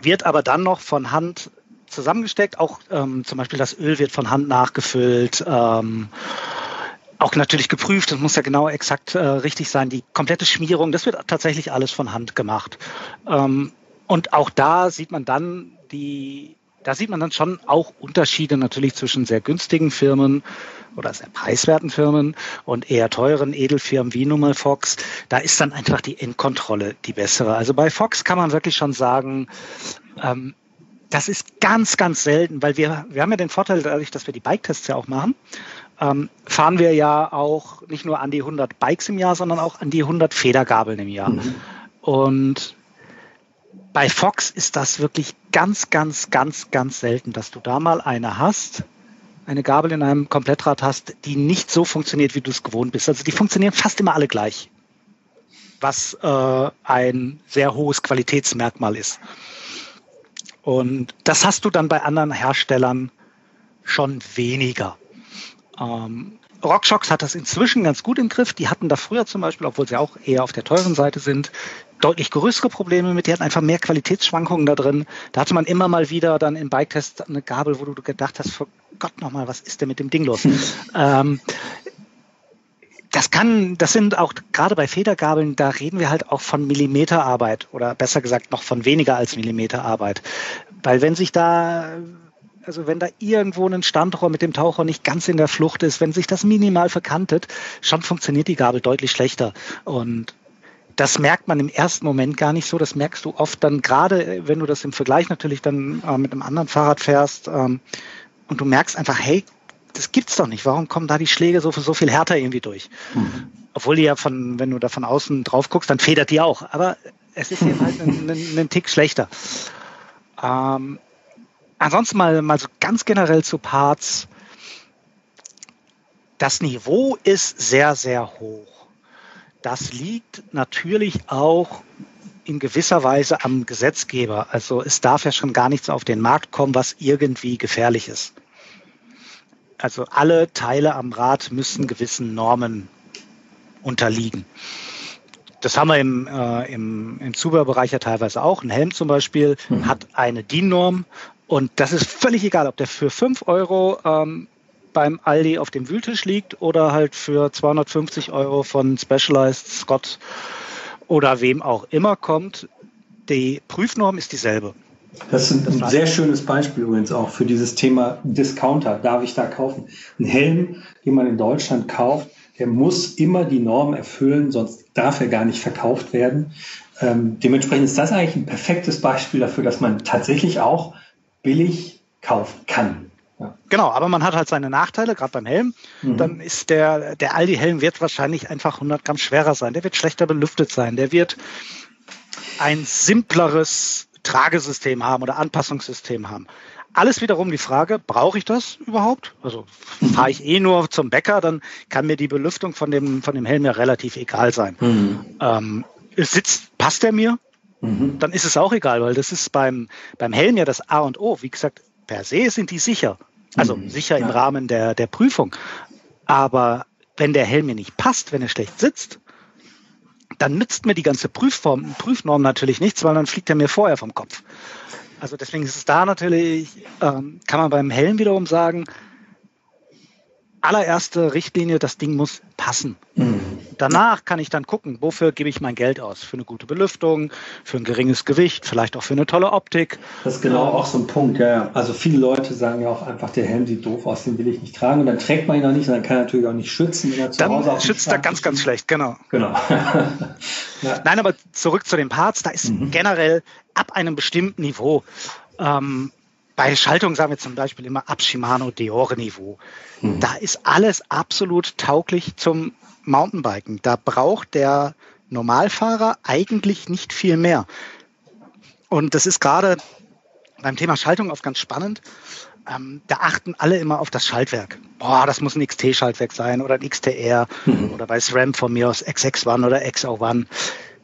Wird aber dann noch von Hand zusammengesteckt. Auch ähm, zum Beispiel das Öl wird von Hand nachgefüllt. Ähm, auch natürlich geprüft, das muss ja genau exakt äh, richtig sein. Die komplette Schmierung, das wird tatsächlich alles von Hand gemacht. Ähm, und auch da sieht man dann die, da sieht man dann schon auch Unterschiede natürlich zwischen sehr günstigen Firmen oder sehr preiswerten Firmen und eher teuren Edelfirmen wie Nummer Fox. Da ist dann einfach die Endkontrolle die bessere. Also bei Fox kann man wirklich schon sagen, ähm, das ist ganz, ganz selten, weil wir, wir haben ja den Vorteil dadurch, dass wir die Bike-Tests ja auch machen, ähm, fahren wir ja auch nicht nur an die 100 Bikes im Jahr, sondern auch an die 100 Federgabeln im Jahr. Mhm. Und bei Fox ist das wirklich ganz, ganz, ganz, ganz selten, dass du da mal eine hast, eine Gabel in einem Komplettrad hast, die nicht so funktioniert, wie du es gewohnt bist. Also die funktionieren fast immer alle gleich, was äh, ein sehr hohes Qualitätsmerkmal ist. Und das hast du dann bei anderen Herstellern schon weniger. Ähm, RockShox hat das inzwischen ganz gut im Griff. Die hatten da früher zum Beispiel, obwohl sie auch eher auf der teuren Seite sind, deutlich größere Probleme mit. Die hatten einfach mehr Qualitätsschwankungen da drin. Da hatte man immer mal wieder dann im Bike-Test eine Gabel, wo du gedacht hast, vor Gott nochmal, was ist denn mit dem Ding los? ähm, das kann, das sind auch gerade bei Federgabeln, da reden wir halt auch von Millimeterarbeit oder besser gesagt noch von weniger als Millimeterarbeit. Weil wenn sich da, also wenn da irgendwo ein Standrohr mit dem Taucher nicht ganz in der Flucht ist, wenn sich das minimal verkantet, schon funktioniert die Gabel deutlich schlechter. Und das merkt man im ersten Moment gar nicht so. Das merkst du oft dann gerade, wenn du das im Vergleich natürlich dann äh, mit einem anderen Fahrrad fährst ähm, und du merkst einfach, hey, das gibt's doch nicht. Warum kommen da die Schläge so, so viel härter irgendwie durch? Mhm. Obwohl die ja von, wenn du da von außen drauf guckst, dann federt die auch. Aber es ist eben halt ein, ein, ein Tick schlechter. Ähm, ansonsten mal, mal so ganz generell zu Parts. Das Niveau ist sehr, sehr hoch. Das liegt natürlich auch in gewisser Weise am Gesetzgeber. Also es darf ja schon gar nichts auf den Markt kommen, was irgendwie gefährlich ist. Also alle Teile am Rad müssen gewissen Normen unterliegen. Das haben wir im, äh, im, im Zubehörbereich ja teilweise auch. Ein Helm zum Beispiel mhm. hat eine DIN-Norm und das ist völlig egal, ob der für 5 Euro ähm, beim Aldi auf dem Wühltisch liegt oder halt für 250 Euro von Specialized Scott oder wem auch immer kommt. Die Prüfnorm ist dieselbe. Das ist ein, sehr schönes Beispiel übrigens auch für dieses Thema Discounter. Darf ich da kaufen? Ein Helm, den man in Deutschland kauft, der muss immer die Norm erfüllen, sonst darf er gar nicht verkauft werden. Ähm, dementsprechend ist das eigentlich ein perfektes Beispiel dafür, dass man tatsächlich auch billig kaufen kann. Ja. Genau, aber man hat halt seine Nachteile, gerade beim Helm. Mhm. Dann ist der, der Aldi-Helm wird wahrscheinlich einfach 100 Gramm schwerer sein. Der wird schlechter belüftet sein. Der wird ein simpleres Tragesystem haben oder Anpassungssystem haben. Alles wiederum die Frage, brauche ich das überhaupt? Also fahre ich eh nur zum Bäcker, dann kann mir die Belüftung von dem, von dem Helm ja relativ egal sein. Mhm. Ähm, sitzt, passt der mir? Mhm. Dann ist es auch egal, weil das ist beim, beim Helm ja das A und O. Wie gesagt, per se sind die sicher. Also mhm. sicher im Rahmen der, der Prüfung. Aber wenn der Helm mir nicht passt, wenn er schlecht sitzt, dann nützt mir die ganze Prüfform, Prüfnorm natürlich nichts, weil dann fliegt er mir vorher vom Kopf. Also deswegen ist es da natürlich, ähm, kann man beim Helm wiederum sagen, allererste Richtlinie, das Ding muss passen. Mhm. Danach kann ich dann gucken, wofür gebe ich mein Geld aus? Für eine gute Belüftung, für ein geringes Gewicht, vielleicht auch für eine tolle Optik. Das ist genau auch so ein Punkt, ja, ja. Also viele Leute sagen ja auch einfach, der Helm sieht doof aus, den will ich nicht tragen. Und dann trägt man ihn auch nicht und dann kann er natürlich auch nicht schützen. Wenn er zu dann Hause schützt er ganz, ganz schlecht, genau. Genau. ja. Nein, aber zurück zu den Parts, da ist mhm. generell ab einem bestimmten Niveau ähm, bei Schaltung sagen wir zum Beispiel immer ab Shimano Deore Niveau. Mhm. Da ist alles absolut tauglich zum Mountainbiken. Da braucht der Normalfahrer eigentlich nicht viel mehr. Und das ist gerade beim Thema Schaltung oft ganz spannend. Ähm, da achten alle immer auf das Schaltwerk. Boah, das muss ein XT-Schaltwerk sein oder ein XTR mhm. oder bei SRAM von mir aus XX1 oder XO1.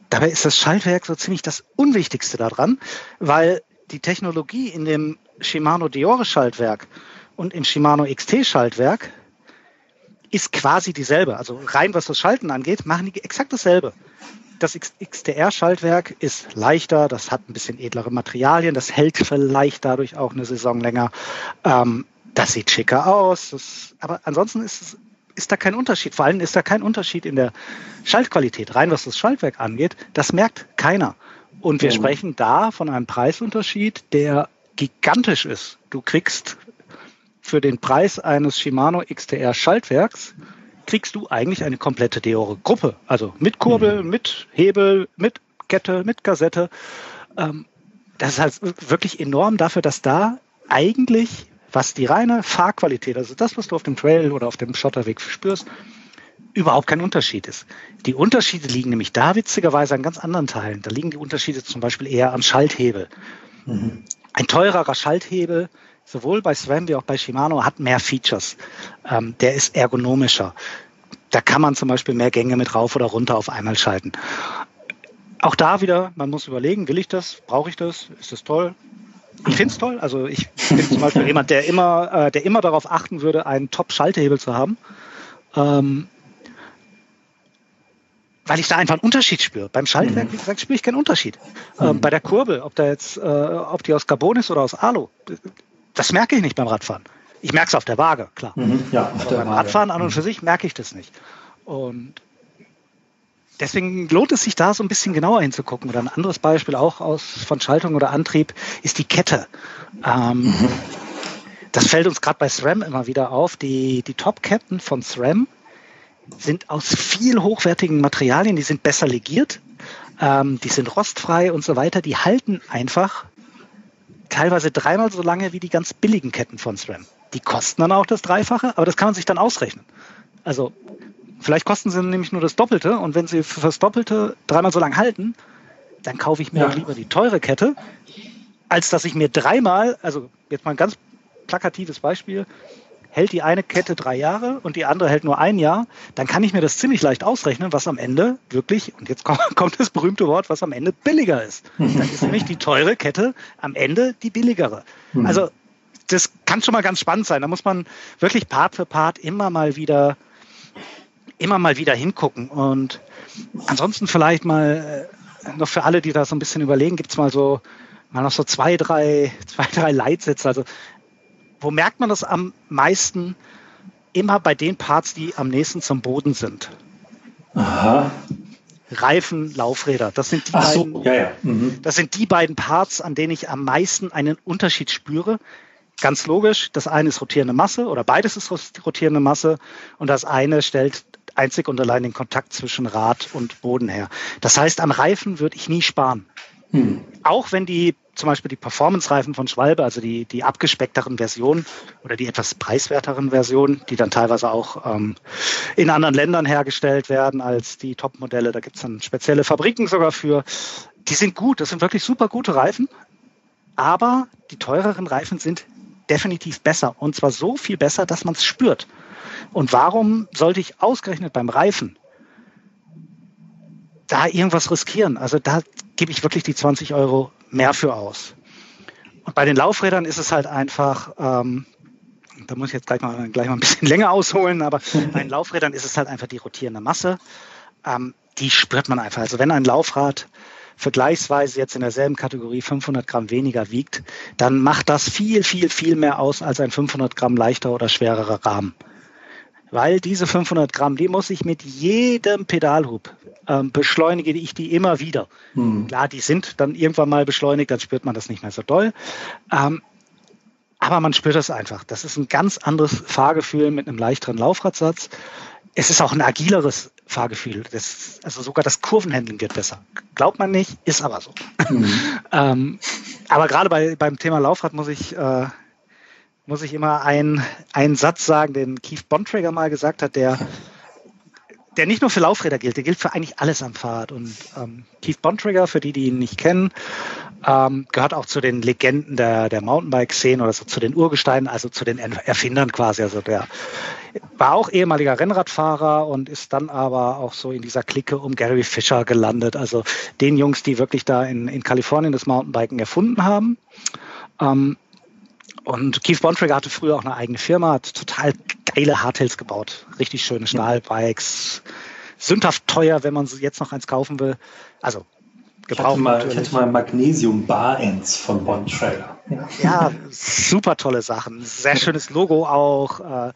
Dabei ist das Schaltwerk so ziemlich das Unwichtigste daran, weil die Technologie in dem Shimano Diore Schaltwerk und im Shimano XT Schaltwerk ist quasi dieselbe. Also rein was das Schalten angeht, machen die exakt dasselbe. Das XTR-Schaltwerk ist leichter, das hat ein bisschen edlere Materialien, das hält vielleicht dadurch auch eine Saison länger. Ähm, das sieht schicker aus, das, aber ansonsten ist es, ist da kein Unterschied. Vor allem ist da kein Unterschied in der Schaltqualität. Rein was das Schaltwerk angeht, das merkt keiner. Und wir ja. sprechen da von einem Preisunterschied, der gigantisch ist. Du kriegst für den Preis eines Shimano XTR Schaltwerks kriegst du eigentlich eine komplette Deore Gruppe. Also mit Kurbel, mhm. mit Hebel, mit Kette, mit Kassette. Ähm, das ist halt wirklich enorm dafür, dass da eigentlich, was die reine Fahrqualität, also das, was du auf dem Trail oder auf dem Schotterweg spürst, überhaupt kein Unterschied ist. Die Unterschiede liegen nämlich da witzigerweise an ganz anderen Teilen. Da liegen die Unterschiede zum Beispiel eher am Schalthebel. Mhm. Ein teurerer Schalthebel, sowohl bei SRAM wie auch bei Shimano, hat mehr Features. Ähm, der ist ergonomischer. Da kann man zum Beispiel mehr Gänge mit rauf oder runter auf einmal schalten. Auch da wieder, man muss überlegen, will ich das, brauche ich das, ist das toll? Ich finde es toll. Also ich bin zum Beispiel jemand, der immer, äh, der immer darauf achten würde, einen Top-Schalthebel zu haben. Ähm, weil ich da einfach einen Unterschied spüre. Beim Schaltwerk, mhm. wie gesagt, spüre ich keinen Unterschied. Ähm, mhm. Bei der Kurbel, ob da jetzt, äh, ob die aus Carbon ist oder aus Alu, das merke ich nicht beim Radfahren. Ich merke es auf der Waage, klar. Mhm. Ja, auf der beim Waage. Radfahren an und für mhm. sich merke ich das nicht. Und deswegen lohnt es sich da so ein bisschen genauer hinzugucken. Oder ein anderes Beispiel auch aus von Schaltung oder Antrieb ist die Kette. Ähm. Das fällt uns gerade bei SRAM immer wieder auf. Die, die Top-Ketten von SRAM sind aus viel hochwertigen Materialien, die sind besser legiert, ähm, die sind rostfrei und so weiter. Die halten einfach teilweise dreimal so lange wie die ganz billigen Ketten von SRAM. Die kosten dann auch das Dreifache, aber das kann man sich dann ausrechnen. Also vielleicht kosten sie nämlich nur das Doppelte und wenn sie für das Doppelte dreimal so lang halten, dann kaufe ich mir ja. lieber die teure Kette, als dass ich mir dreimal, also jetzt mal ein ganz plakatives Beispiel, hält die eine Kette drei Jahre und die andere hält nur ein Jahr, dann kann ich mir das ziemlich leicht ausrechnen, was am Ende wirklich, und jetzt kommt das berühmte Wort, was am Ende billiger ist. Dann ist nämlich die teure Kette am Ende die billigere. Mhm. Also das kann schon mal ganz spannend sein. Da muss man wirklich Part für Part immer mal wieder, immer mal wieder hingucken. Und ansonsten vielleicht mal äh, noch für alle, die da so ein bisschen überlegen, gibt es mal so mal noch so zwei, drei, zwei, drei Leitsätze. Also wo merkt man das am meisten? Immer bei den Parts, die am nächsten zum Boden sind. Aha. Reifen, Laufräder. Das sind die Ach beiden, so, ja, ja. Mhm. das sind die beiden Parts, an denen ich am meisten einen Unterschied spüre. Ganz logisch, das eine ist rotierende Masse oder beides ist rotierende Masse und das eine stellt einzig und allein den Kontakt zwischen Rad und Boden her. Das heißt, am Reifen würde ich nie sparen. Hm. Auch wenn die zum Beispiel die Performance-Reifen von Schwalbe, also die, die abgespeckteren Versionen oder die etwas preiswerteren Versionen, die dann teilweise auch ähm, in anderen Ländern hergestellt werden als die Top-Modelle. Da gibt es dann spezielle Fabriken sogar für. Die sind gut, das sind wirklich super gute Reifen. Aber die teureren Reifen sind definitiv besser. Und zwar so viel besser, dass man es spürt. Und warum sollte ich ausgerechnet beim Reifen da irgendwas riskieren? Also da gebe ich wirklich die 20 Euro mehr für aus. Und bei den Laufrädern ist es halt einfach, ähm, da muss ich jetzt gleich mal, gleich mal ein bisschen länger ausholen, aber bei den Laufrädern ist es halt einfach die rotierende Masse. Ähm, die spürt man einfach. Also wenn ein Laufrad vergleichsweise jetzt in derselben Kategorie 500 Gramm weniger wiegt, dann macht das viel, viel, viel mehr aus als ein 500 Gramm leichter oder schwererer Rahmen. Weil diese 500 Gramm, die muss ich mit jedem Pedalhub ähm, beschleunige ich die immer wieder. Hm. Klar, die sind dann irgendwann mal beschleunigt, dann spürt man das nicht mehr so doll. Ähm, aber man spürt das einfach. Das ist ein ganz anderes Fahrgefühl mit einem leichteren Laufradsatz. Es ist auch ein agileres Fahrgefühl. Das, also sogar das Kurvenhandeln wird besser. Glaubt man nicht, ist aber so. Mhm. ähm, aber gerade bei, beim Thema Laufrad muss ich, äh, muss ich immer einen, einen Satz sagen, den Keith Bontrager mal gesagt hat, der der nicht nur für Laufräder gilt, der gilt für eigentlich alles am Fahrrad. Und ähm, Keith Bontrager, für die, die ihn nicht kennen, ähm, gehört auch zu den Legenden der, der Mountainbike-Szene oder so zu den Urgesteinen, also zu den Erfindern quasi. Also der war auch ehemaliger Rennradfahrer und ist dann aber auch so in dieser Clique um Gary Fisher gelandet. Also den Jungs, die wirklich da in, in Kalifornien das Mountainbiken erfunden haben. Ähm, und Keith Bontrager hatte früher auch eine eigene Firma, hat total geile Hardtails gebaut. Richtig schöne Stahlbikes. Sündhaft teuer, wenn man jetzt noch eins kaufen will. Also gebraucht. Ich hatte mal, ich hatte mal Magnesium-Bar-Ends von Bontrager. Ja. ja, super tolle Sachen. Sehr schönes Logo auch. Äh,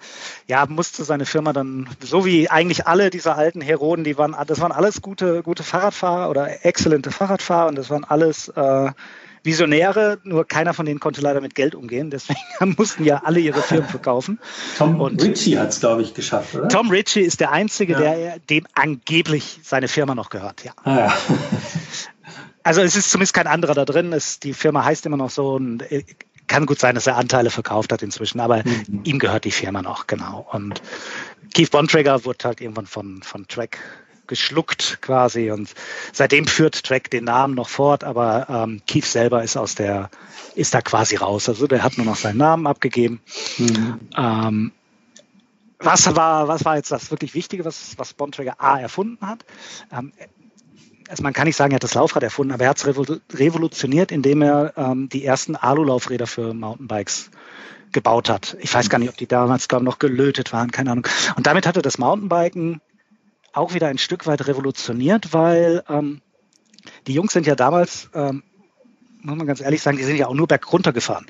ja, musste seine Firma dann, so wie eigentlich alle dieser alten Heroden, die waren, das waren alles gute, gute Fahrradfahrer oder exzellente Fahrradfahrer und das waren alles äh, Visionäre, nur keiner von denen konnte leider mit Geld umgehen. Deswegen mussten ja alle ihre Firmen verkaufen. Tom und Ritchie hat es, glaube ich, geschafft, oder? Tom Ritchie ist der Einzige, ja. der dem angeblich seine Firma noch gehört, ja. Ah, ja. Also es ist zumindest kein anderer da drin. Es, die Firma heißt immer noch so und äh, kann gut sein, dass er Anteile verkauft hat inzwischen, aber mhm. ihm gehört die Firma noch, genau. Und Keith Bontrager wurde halt irgendwann von, von Track geschluckt quasi und seitdem führt Track den Namen noch fort, aber ähm, Keith selber ist aus der, ist da quasi raus. Also der hat nur noch seinen Namen abgegeben. Mhm. Ähm, was war, was war jetzt das wirklich Wichtige, was, was Bontrager A erfunden hat? Ähm, also man kann nicht sagen, er hat das Laufrad erfunden, aber er hat es revolutioniert, indem er ähm, die ersten Alu-Laufräder für Mountainbikes gebaut hat. Ich weiß gar nicht, ob die damals glaube noch gelötet waren, keine Ahnung. Und damit hat er das Mountainbiken auch wieder ein Stück weit revolutioniert, weil ähm, die Jungs sind ja damals, ähm, muss man ganz ehrlich sagen, die sind ja auch nur bergunter gefahren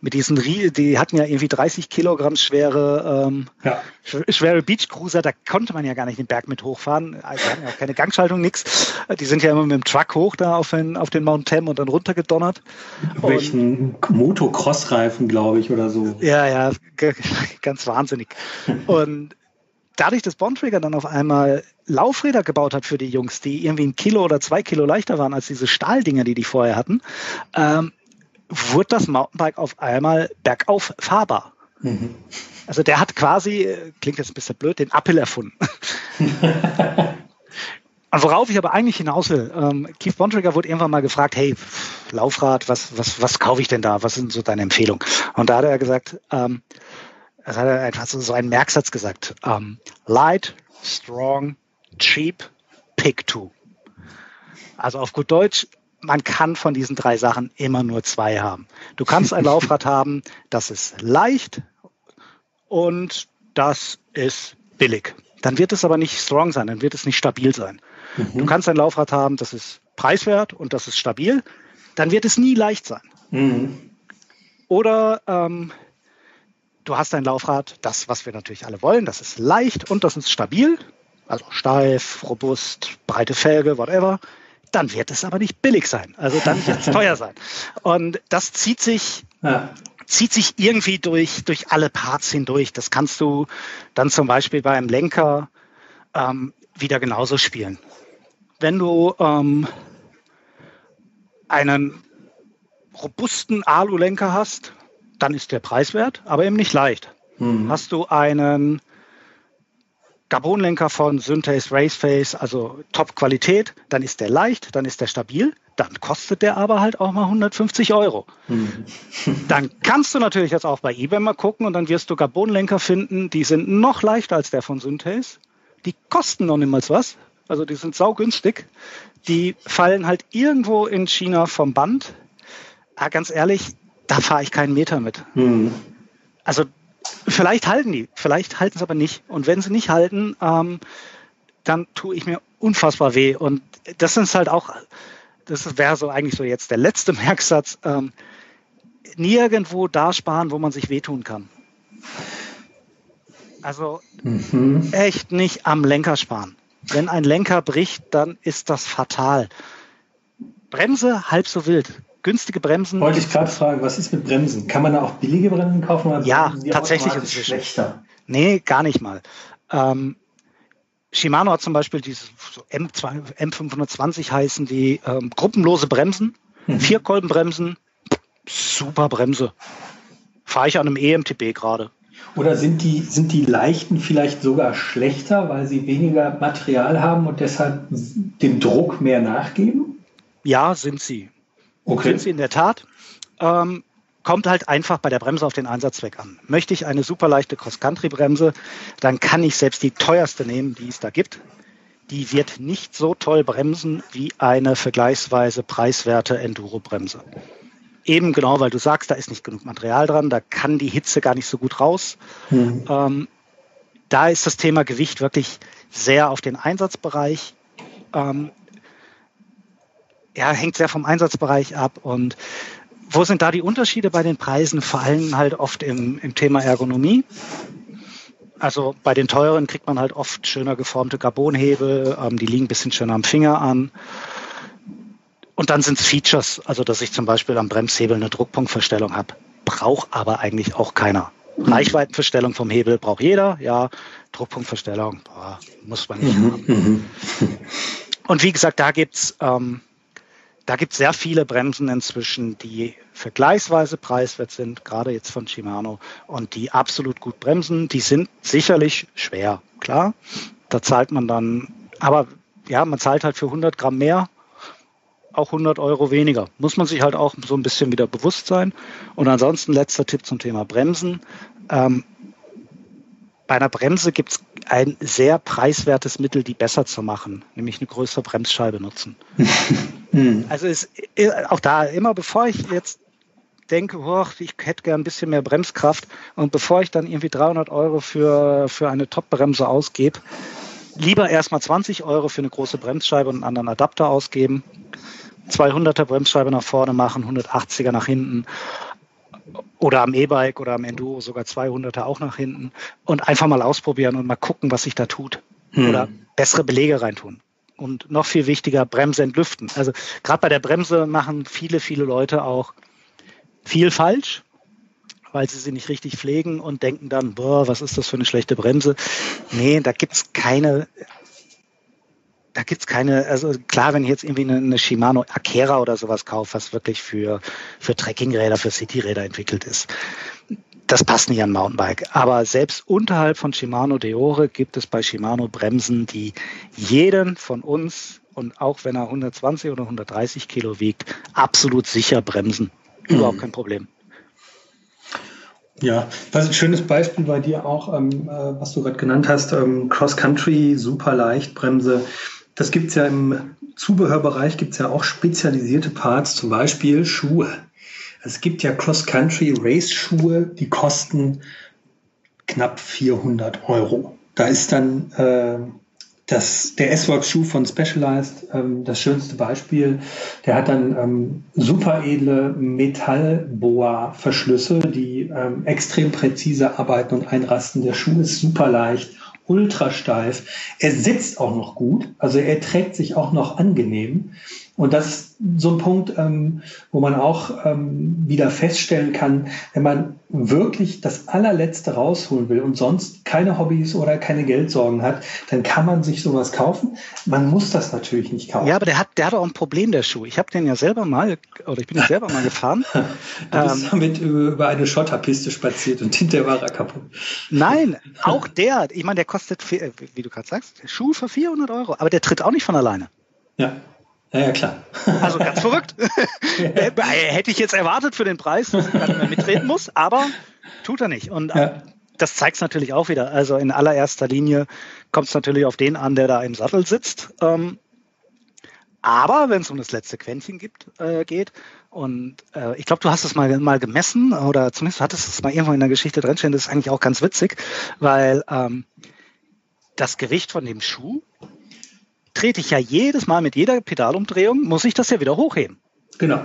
mit diesen, die hatten ja irgendwie 30 Kilogramm schwere, ähm, ja. schwere Beachcruiser, da konnte man ja gar nicht den Berg mit hochfahren. Also hatten ja auch keine Gangschaltung, nichts. Die sind ja immer mit dem Truck hoch da auf den, auf den Mount Tem und dann runtergedonnert. Welchen Motocross-Reifen, glaube ich, oder so. Ja, ja, ganz wahnsinnig. Und dadurch, dass Bontrager dann auf einmal Laufräder gebaut hat für die Jungs, die irgendwie ein Kilo oder zwei Kilo leichter waren als diese Stahldinger, die die vorher hatten, ähm, wurde das Mountainbike auf einmal bergauf fahrbar. Mhm. Also der hat quasi, äh, klingt jetzt ein bisschen blöd, den Appel erfunden. Und worauf ich aber eigentlich hinaus will, ähm, Keith Bontrager wurde irgendwann mal gefragt, hey, Laufrad, was, was, was kaufe ich denn da? Was sind so deine Empfehlungen? Und da hat er gesagt, ähm, das hat er einfach so, so einen Merksatz gesagt, ähm, light, strong, cheap, pick two. Also auf gut Deutsch, man kann von diesen drei Sachen immer nur zwei haben. Du kannst ein Laufrad haben, das ist leicht und das ist billig. Dann wird es aber nicht strong sein, dann wird es nicht stabil sein. Mhm. Du kannst ein Laufrad haben, das ist preiswert und das ist stabil, dann wird es nie leicht sein. Mhm. Oder ähm, du hast ein Laufrad, das, was wir natürlich alle wollen, das ist leicht und das ist stabil, also steif, robust, breite Felge, whatever dann wird es aber nicht billig sein. Also dann wird es teuer sein. Und das zieht sich, ja. zieht sich irgendwie durch, durch alle Parts hindurch. Das kannst du dann zum Beispiel beim Lenker ähm, wieder genauso spielen. Wenn du ähm, einen robusten Alu-Lenker hast, dann ist der preiswert, aber eben nicht leicht. Mhm. Hast du einen Carbonlenker von Synthes Raceface, also Top-Qualität, dann ist der leicht, dann ist der stabil, dann kostet der aber halt auch mal 150 Euro. Hm. Dann kannst du natürlich jetzt auch bei eBay mal gucken und dann wirst du Carbonlenker finden, die sind noch leichter als der von Synthes. Die kosten noch niemals was, also die sind saugünstig. Die fallen halt irgendwo in China vom Band. Ja, ganz ehrlich, da fahre ich keinen Meter mit. Hm. Also Vielleicht halten die, vielleicht halten sie aber nicht. Und wenn sie nicht halten, ähm, dann tue ich mir unfassbar weh. Und das ist halt auch, das wäre so eigentlich so jetzt der letzte Merksatz, ähm, nirgendwo da sparen, wo man sich wehtun kann. Also mhm. echt nicht am Lenker sparen. Wenn ein Lenker bricht, dann ist das fatal. Bremse halb so wild günstige Bremsen. Wollte ich gerade fragen, was ist mit Bremsen? Kann man da auch billige Bremsen kaufen? Oder ja, tatsächlich ist es schlechter. Nee, gar nicht mal. Ähm, Shimano hat zum Beispiel diese so M2, M520 heißen die ähm, gruppenlose Bremsen, mhm. Vierkolbenbremsen, super Bremse. Fahre ich an einem EMTB gerade. Oder sind die, sind die leichten vielleicht sogar schlechter, weil sie weniger Material haben und deshalb dem Druck mehr nachgeben? Ja, sind sie. Okay. Sind sie in der Tat. Ähm, kommt halt einfach bei der Bremse auf den Einsatzzweck an. Möchte ich eine super leichte Cross-Country-Bremse, dann kann ich selbst die teuerste nehmen, die es da gibt. Die wird nicht so toll bremsen wie eine vergleichsweise preiswerte Enduro-Bremse. Eben genau, weil du sagst, da ist nicht genug Material dran, da kann die Hitze gar nicht so gut raus. Mhm. Ähm, da ist das Thema Gewicht wirklich sehr auf den Einsatzbereich. Ähm, ja, hängt sehr vom Einsatzbereich ab und wo sind da die Unterschiede bei den Preisen? Vor allem halt oft im, im Thema Ergonomie. Also bei den teuren kriegt man halt oft schöner geformte Carbonhebel, ähm, die liegen ein bisschen schöner am Finger an. Und dann sind es Features, also dass ich zum Beispiel am Bremshebel eine Druckpunktverstellung habe. Braucht aber eigentlich auch keiner. Reichweitenverstellung vom Hebel braucht jeder, ja. Druckpunktverstellung boah, muss man nicht mhm, haben. Mhm. Und wie gesagt, da gibt's ähm, da gibt es sehr viele Bremsen inzwischen, die vergleichsweise preiswert sind, gerade jetzt von Shimano, und die absolut gut bremsen. Die sind sicherlich schwer, klar. Da zahlt man dann, aber ja, man zahlt halt für 100 Gramm mehr, auch 100 Euro weniger. Muss man sich halt auch so ein bisschen wieder bewusst sein. Und ansonsten letzter Tipp zum Thema Bremsen. Ähm, bei einer Bremse gibt es ein sehr preiswertes Mittel, die besser zu machen, nämlich eine größere Bremsscheibe nutzen. Hm. also ist äh, auch da immer, bevor ich jetzt denke, oh, ich hätte gern ein bisschen mehr Bremskraft und bevor ich dann irgendwie 300 Euro für, für eine Top-Bremse ausgebe, lieber erstmal 20 Euro für eine große Bremsscheibe und einen anderen Adapter ausgeben, 200er Bremsscheibe nach vorne machen, 180er nach hinten oder am E-Bike oder am Enduro sogar 200er auch nach hinten und einfach mal ausprobieren und mal gucken, was sich da tut. Hm. Oder bessere Belege reintun. Und noch viel wichtiger, Bremse entlüften. Also gerade bei der Bremse machen viele, viele Leute auch viel falsch, weil sie sie nicht richtig pflegen und denken dann, boah, was ist das für eine schlechte Bremse? Nee, da gibt's keine da gibt's keine, also klar, wenn ich jetzt irgendwie eine, eine Shimano Akera oder sowas kaufe, was wirklich für, für Trekkingräder, für Cityräder entwickelt ist, das passt nicht an Mountainbike. Aber selbst unterhalb von Shimano Deore gibt es bei Shimano Bremsen, die jeden von uns und auch wenn er 120 oder 130 Kilo wiegt, absolut sicher bremsen. Überhaupt mhm. kein Problem. Ja, was ein schönes Beispiel bei dir auch, ähm, äh, was du gerade genannt hast, ähm, Cross Country, super leicht Bremse. Das gibt es ja im Zubehörbereich, gibt es ja auch spezialisierte Parts, zum Beispiel Schuhe. Es gibt ja Cross-Country-Race-Schuhe, die kosten knapp 400 Euro. Da ist dann äh, das, der S-Works-Schuh von Specialized ähm, das schönste Beispiel. Der hat dann ähm, super edle Metallboa-Verschlüsse, die ähm, extrem präzise arbeiten und einrasten. Der Schuh ist super leicht ultra steif. Er sitzt auch noch gut, also er trägt sich auch noch angenehm. Und das ist so ein Punkt, ähm, wo man auch ähm, wieder feststellen kann, wenn man wirklich das allerletzte rausholen will und sonst keine Hobbys oder keine Geldsorgen hat, dann kann man sich sowas kaufen. Man muss das natürlich nicht kaufen. Ja, aber der hat, der hat auch ein Problem, der Schuh. Ich habe den ja selber mal, oder ich bin ja selber mal gefahren. du bist ähm, damit über eine Schotterpiste spaziert und hinterher war er kaputt. Nein, auch der, ich meine, der kostet, wie du gerade sagst, Schuh für 400 Euro, aber der tritt auch nicht von alleine. Ja. Ja, ja, klar. Also ganz verrückt. Hätte ich jetzt erwartet für den Preis, dass er mehr mitreden muss, aber tut er nicht. Und ja. das zeigt es natürlich auch wieder. Also in allererster Linie kommt es natürlich auf den an, der da im Sattel sitzt. Ähm, aber wenn es um das letzte Quäntchen gibt, äh, geht, und äh, ich glaube, du hast es mal, mal gemessen oder zumindest hattest es mal irgendwo in der Geschichte drinstehen, das ist eigentlich auch ganz witzig, weil ähm, das Gewicht von dem Schuh trete ich ja jedes Mal mit jeder Pedalumdrehung, muss ich das ja wieder hochheben. Genau.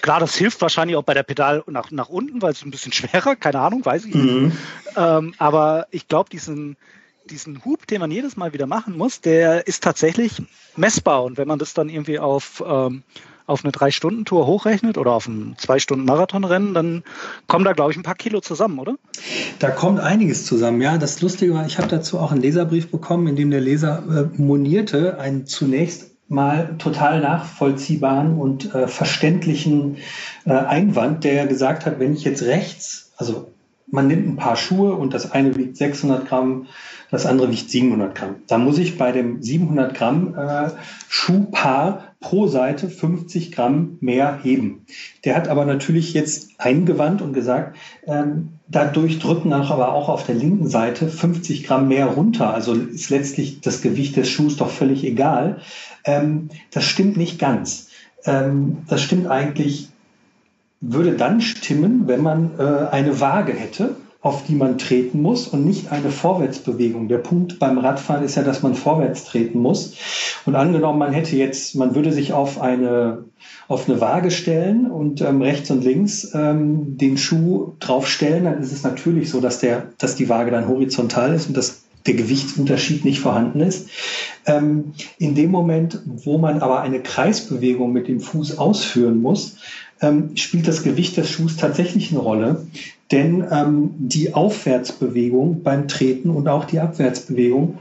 Klar, das hilft wahrscheinlich auch bei der Pedal nach, nach unten, weil es ein bisschen schwerer, keine Ahnung, weiß ich mhm. nicht. Ähm, aber ich glaube, diesen, diesen Hub, den man jedes Mal wieder machen muss, der ist tatsächlich messbar. Und wenn man das dann irgendwie auf ähm, auf eine Drei-Stunden-Tour hochrechnet oder auf ein Zwei-Stunden-Marathonrennen, dann kommen da, glaube ich, ein paar Kilo zusammen, oder? Da kommt einiges zusammen, ja. Das Lustige war, ich habe dazu auch einen Leserbrief bekommen, in dem der Leser äh, monierte einen zunächst mal total nachvollziehbaren und äh, verständlichen äh, Einwand, der gesagt hat, wenn ich jetzt rechts, also man nimmt ein paar Schuhe und das eine wiegt 600 Gramm, das andere wiegt 700 Gramm. Da muss ich bei dem 700 Gramm äh, Schuhpaar pro Seite 50 Gramm mehr heben. Der hat aber natürlich jetzt eingewandt und gesagt, ähm, dadurch drücken aber auch auf der linken Seite 50 Gramm mehr runter. Also ist letztlich das Gewicht des Schuhs doch völlig egal. Ähm, das stimmt nicht ganz. Ähm, das stimmt eigentlich, würde dann stimmen, wenn man äh, eine Waage hätte auf die man treten muss und nicht eine Vorwärtsbewegung. Der Punkt beim Radfahren ist ja, dass man vorwärts treten muss. Und angenommen, man hätte jetzt, man würde sich auf eine auf eine Waage stellen und ähm, rechts und links ähm, den Schuh draufstellen, dann ist es natürlich so, dass der, dass die Waage dann horizontal ist und dass der Gewichtsunterschied nicht vorhanden ist. Ähm, in dem Moment, wo man aber eine Kreisbewegung mit dem Fuß ausführen muss, ähm, spielt das Gewicht des Schuhs tatsächlich eine Rolle. Denn ähm, die Aufwärtsbewegung beim Treten und auch die Abwärtsbewegung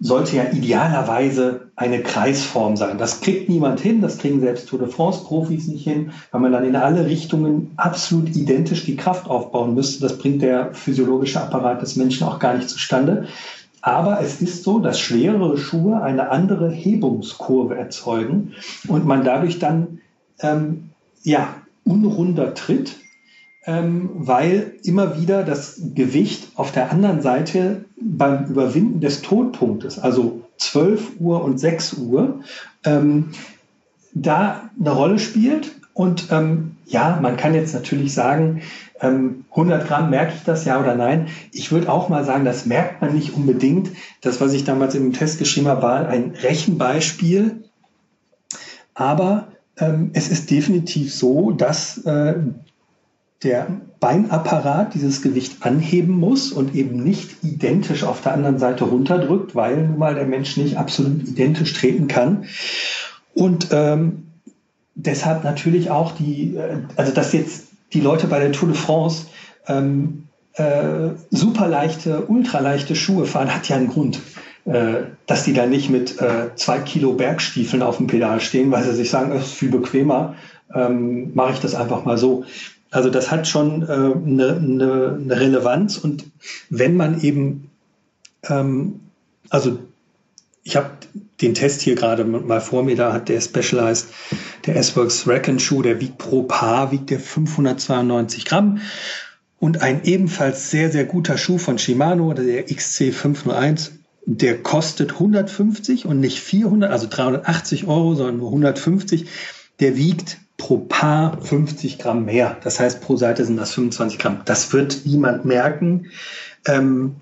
sollte ja idealerweise eine Kreisform sein. Das kriegt niemand hin, das kriegen selbst Tour de France-Profis nicht hin, weil man dann in alle Richtungen absolut identisch die Kraft aufbauen müsste. Das bringt der physiologische Apparat des Menschen auch gar nicht zustande. Aber es ist so, dass schwerere Schuhe eine andere Hebungskurve erzeugen und man dadurch dann ähm, ja, unrunder tritt, ähm, weil immer wieder das Gewicht auf der anderen Seite beim Überwinden des Todpunktes, also 12 Uhr und 6 Uhr, ähm, da eine Rolle spielt. Und ähm, ja, man kann jetzt natürlich sagen, 100 ähm, Gramm merke ich das ja oder nein. Ich würde auch mal sagen, das merkt man nicht unbedingt. Das, was ich damals im Test geschrieben habe, war ein Rechenbeispiel. Aber ähm, es ist definitiv so, dass äh, der Beinapparat dieses Gewicht anheben muss und eben nicht identisch auf der anderen Seite runterdrückt, weil nun mal der Mensch nicht absolut identisch treten kann. Und ähm, deshalb natürlich auch die, äh, also dass jetzt die Leute bei der Tour de France ähm, äh, super leichte, ultraleichte Schuhe fahren, hat ja einen Grund. Äh, dass die da nicht mit äh, zwei Kilo Bergstiefeln auf dem Pedal stehen, weil sie sich sagen, es ist viel bequemer, ähm, mache ich das einfach mal so. Also das hat schon äh, eine, eine, eine Relevanz und wenn man eben, ähm, also ich habe den Test hier gerade mal vor mir, da hat der Specialized, der S-Works Rack Schuh, der wiegt pro Paar, wiegt der 592 Gramm. Und ein ebenfalls sehr, sehr guter Schuh von Shimano, der XC501, der kostet 150 und nicht 400, also 380 Euro, sondern nur 150. Der wiegt pro Paar 50 Gramm mehr. Das heißt, pro Seite sind das 25 Gramm. Das wird niemand merken. Ähm,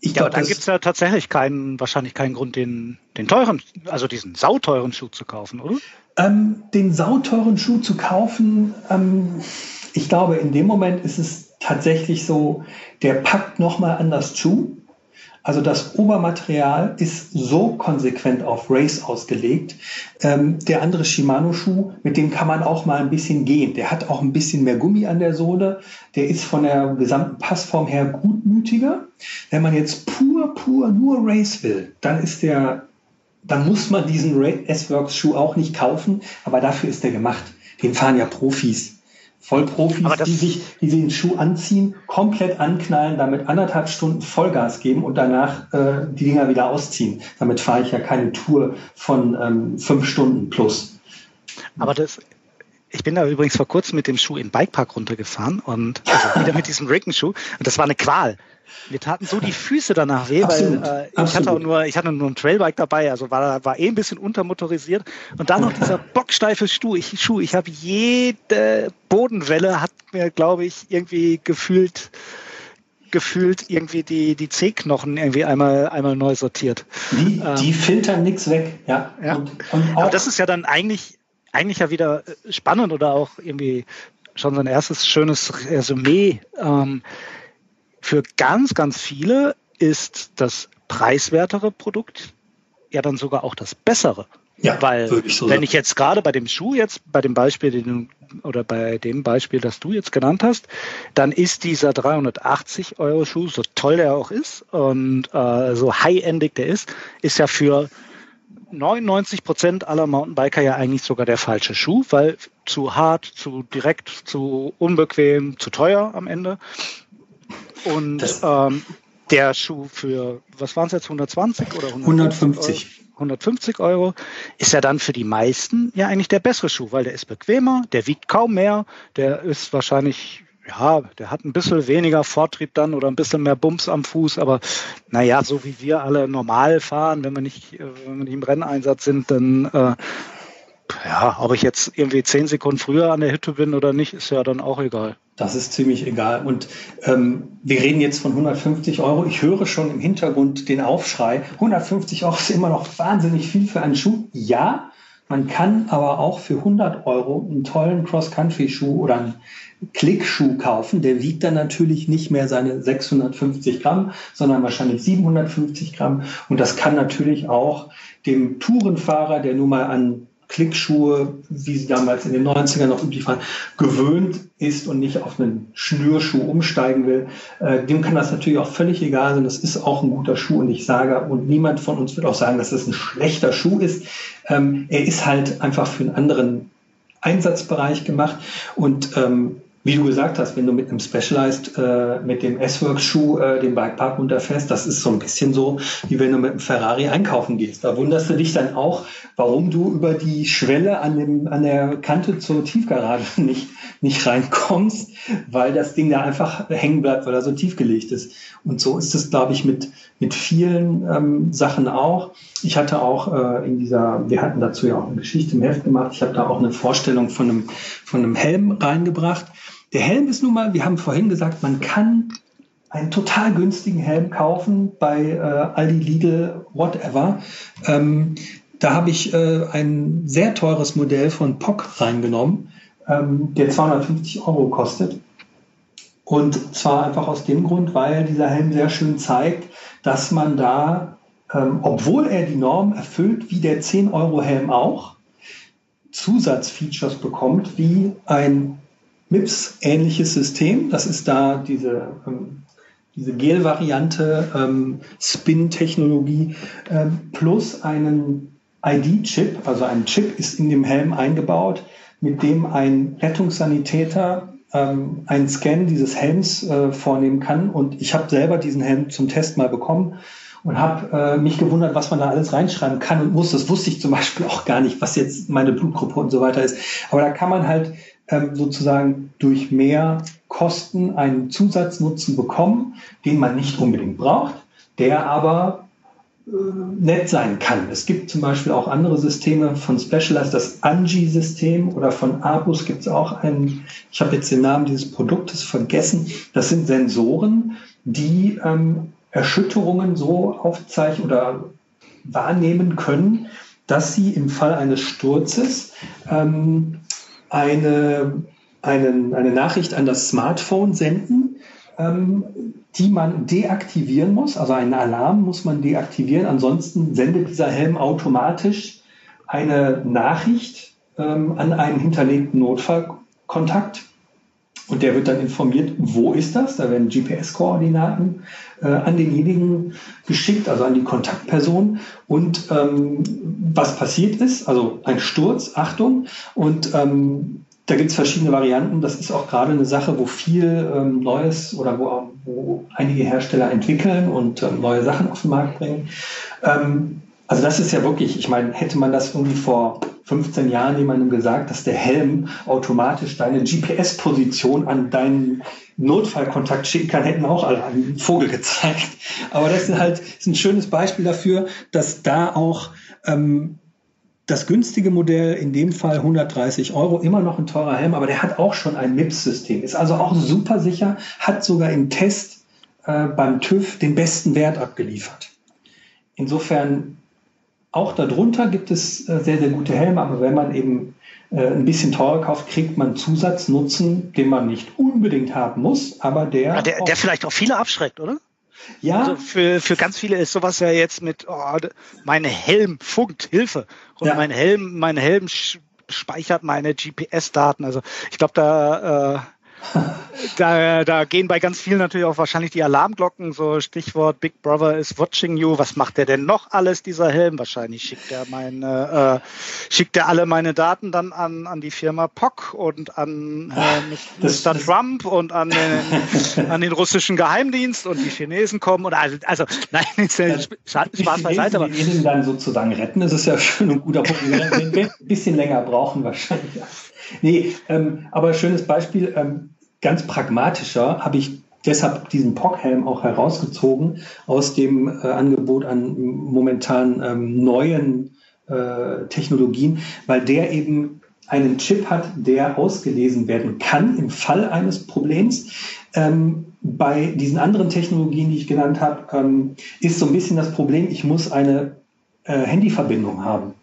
ich ja, glaub, aber dann gibt es ja tatsächlich keinen, wahrscheinlich keinen Grund, den, den teuren, also diesen sauteuren Schuh zu kaufen, oder? Ähm, den sauteuren Schuh zu kaufen, ähm, ich glaube, in dem Moment ist es tatsächlich so, der packt nochmal anders zu. Also das Obermaterial ist so konsequent auf Race ausgelegt. Ähm, der andere Shimano-Schuh, mit dem kann man auch mal ein bisschen gehen. Der hat auch ein bisschen mehr Gummi an der Sohle. Der ist von der gesamten Passform her gutmütiger. Wenn man jetzt pur, pur nur Race will, dann ist der, dann muss man diesen S-Works-Schuh auch nicht kaufen. Aber dafür ist der gemacht. Den fahren ja Profis. Vollprofis, die sich, die sich den Schuh anziehen, komplett anknallen, damit anderthalb Stunden Vollgas geben und danach äh, die Dinger wieder ausziehen. Damit fahre ich ja keine Tour von ähm, fünf Stunden plus. Aber das, ich bin da übrigens vor kurzem mit dem Schuh in Bikepark runtergefahren und also wieder mit diesem Rickenschuh und das war eine Qual. Mir taten so die Füße danach weh, Absolut. weil äh, ich hatte auch nur, ich hatte nur ein Trailbike dabei, also war, war eh ein bisschen untermotorisiert. Und dann noch dieser bocksteife Schuh. Ich, Schuh, ich habe jede Bodenwelle hat mir, glaube ich, irgendwie gefühlt gefühlt irgendwie die, die C-Knochen irgendwie einmal, einmal neu sortiert. Die, ähm, die filtern nichts weg, ja. ja. Und, und Aber das ist ja dann eigentlich, eigentlich ja wieder äh, spannend oder auch irgendwie schon sein erstes schönes Resümee. Ähm, für ganz, ganz viele ist das preiswertere Produkt ja dann sogar auch das bessere. Ja, weil ich so wenn ich jetzt gerade bei dem Schuh jetzt, bei dem Beispiel, den du, oder bei dem Beispiel, das du jetzt genannt hast, dann ist dieser 380 Euro Schuh, so toll der auch ist und äh, so high-endig der ist, ist ja für 99 Prozent aller Mountainbiker ja eigentlich sogar der falsche Schuh, weil zu hart, zu direkt, zu unbequem, zu teuer am Ende. Und ähm, der Schuh für, was waren es jetzt, 120 oder 150? 150 Euro ist ja dann für die meisten ja eigentlich der bessere Schuh, weil der ist bequemer, der wiegt kaum mehr, der ist wahrscheinlich, ja, der hat ein bisschen weniger Vortrieb dann oder ein bisschen mehr Bums am Fuß, aber naja, so wie wir alle normal fahren, wenn wir nicht, äh, wenn wir nicht im Renneinsatz sind, dann äh, ja, ob ich jetzt irgendwie zehn Sekunden früher an der Hütte bin oder nicht, ist ja dann auch egal. Das ist ziemlich egal. Und ähm, wir reden jetzt von 150 Euro. Ich höre schon im Hintergrund den Aufschrei. 150 Euro ist immer noch wahnsinnig viel für einen Schuh. Ja, man kann aber auch für 100 Euro einen tollen Cross-Country-Schuh oder einen Klickschuh kaufen. Der wiegt dann natürlich nicht mehr seine 650 Gramm, sondern wahrscheinlich 750 Gramm. Und das kann natürlich auch dem Tourenfahrer, der nun mal an Klickschuhe, wie sie damals in den 90ern noch üblich waren, gewöhnt ist und nicht auf einen Schnürschuh umsteigen will, äh, dem kann das natürlich auch völlig egal sein. Das ist auch ein guter Schuh und ich sage, und niemand von uns wird auch sagen, dass das ein schlechter Schuh ist. Ähm, er ist halt einfach für einen anderen Einsatzbereich gemacht und ähm, wie du gesagt hast, wenn du mit einem Specialized, äh, mit dem S-Works-Schuh äh, den Bikepark runterfährst, das ist so ein bisschen so, wie wenn du mit einem Ferrari einkaufen gehst. Da wunderst du dich dann auch, warum du über die Schwelle an, dem, an der Kante zur Tiefgarage nicht, nicht reinkommst, weil das Ding da einfach hängen bleibt, weil er so tief gelegt ist. Und so ist es, glaube ich, mit, mit vielen ähm, Sachen auch. Ich hatte auch äh, in dieser, wir hatten dazu ja auch eine Geschichte im Heft gemacht, ich habe da auch eine Vorstellung von einem, von einem Helm reingebracht. Der Helm ist nun mal, wir haben vorhin gesagt, man kann einen total günstigen Helm kaufen bei äh, Aldi, Lidl, whatever. Ähm, da habe ich äh, ein sehr teures Modell von POC reingenommen, ähm, der 250 Euro kostet. Und zwar einfach aus dem Grund, weil dieser Helm sehr schön zeigt, dass man da, ähm, obwohl er die Norm erfüllt, wie der 10 Euro Helm auch, Zusatzfeatures bekommt, wie ein MIPS-ähnliches System. Das ist da diese, ähm, diese Gel-Variante, ähm, Spin-Technologie, ähm, plus einen ID-Chip, also ein Chip ist in dem Helm eingebaut, mit dem ein Rettungssanitäter ähm, einen Scan dieses Helms äh, vornehmen kann. Und ich habe selber diesen Helm zum Test mal bekommen und habe äh, mich gewundert, was man da alles reinschreiben kann und muss. Das wusste ich zum Beispiel auch gar nicht, was jetzt meine Blutgruppe und so weiter ist. Aber da kann man halt sozusagen durch mehr Kosten einen Zusatznutzen bekommen, den man nicht unbedingt braucht, der aber äh, nett sein kann. Es gibt zum Beispiel auch andere Systeme von Specialized, das Angie-System oder von Abus gibt es auch einen, ich habe jetzt den Namen dieses Produktes vergessen, das sind Sensoren, die ähm, Erschütterungen so aufzeichnen oder wahrnehmen können, dass sie im Fall eines Sturzes ähm, eine, einen, eine Nachricht an das Smartphone senden, ähm, die man deaktivieren muss. Also einen Alarm muss man deaktivieren. Ansonsten sendet dieser Helm automatisch eine Nachricht ähm, an einen hinterlegten Notfallkontakt. Und der wird dann informiert, wo ist das? Da werden GPS-Koordinaten äh, an denjenigen geschickt, also an die Kontaktperson. Und ähm, was passiert ist, also ein Sturz, Achtung. Und ähm, da gibt es verschiedene Varianten. Das ist auch gerade eine Sache, wo viel ähm, Neues oder wo, wo, einige Hersteller entwickeln und ähm, neue Sachen auf den Markt bringen. Ähm, also das ist ja wirklich, ich meine, hätte man das irgendwie vor 15 Jahren jemandem gesagt, dass der Helm automatisch deine GPS-Position an deinen Notfallkontakt schicken kann, hätten auch alle einen Vogel gezeigt. Aber das ist halt ist ein schönes Beispiel dafür, dass da auch ähm, das günstige Modell, in dem Fall 130 Euro, immer noch ein teurer Helm, aber der hat auch schon ein MIPS-System, ist also auch super sicher, hat sogar im Test äh, beim TÜV den besten Wert abgeliefert. Insofern auch darunter gibt es äh, sehr, sehr gute Helme, aber wenn man eben äh, ein bisschen teurer kauft, kriegt man Zusatznutzen, den man nicht unbedingt haben muss, aber der. Ja, der, der vielleicht auch viele abschreckt, oder? Ja. Also für, für ganz viele ist sowas ja jetzt mit, oh, mein Helm funkt, Hilfe. Und ja. mein Helm, mein Helm speichert meine GPS-Daten. Also ich glaube, da äh, da, da gehen bei ganz vielen natürlich auch wahrscheinlich die Alarmglocken, so Stichwort Big Brother is watching you. Was macht der denn noch alles, dieser Helm? Wahrscheinlich schickt er meine, äh, schickt er alle meine Daten dann an, an die Firma POC und an äh, Mr. Trump und an den, an den russischen Geheimdienst und die Chinesen kommen und also, also nein, ist ja Spaß beiseite. Aber die ihn dann sozusagen retten, das ist ja schön und guter Punkt. ein bisschen länger brauchen wahrscheinlich. Nee, ähm, aber schönes Beispiel, ähm, ganz pragmatischer habe ich deshalb diesen POC-Helm auch herausgezogen aus dem äh, Angebot an momentan ähm, neuen äh, Technologien, weil der eben einen Chip hat, der ausgelesen werden kann im Fall eines Problems. Ähm, bei diesen anderen Technologien, die ich genannt habe, ähm, ist so ein bisschen das Problem, ich muss eine äh, Handyverbindung haben.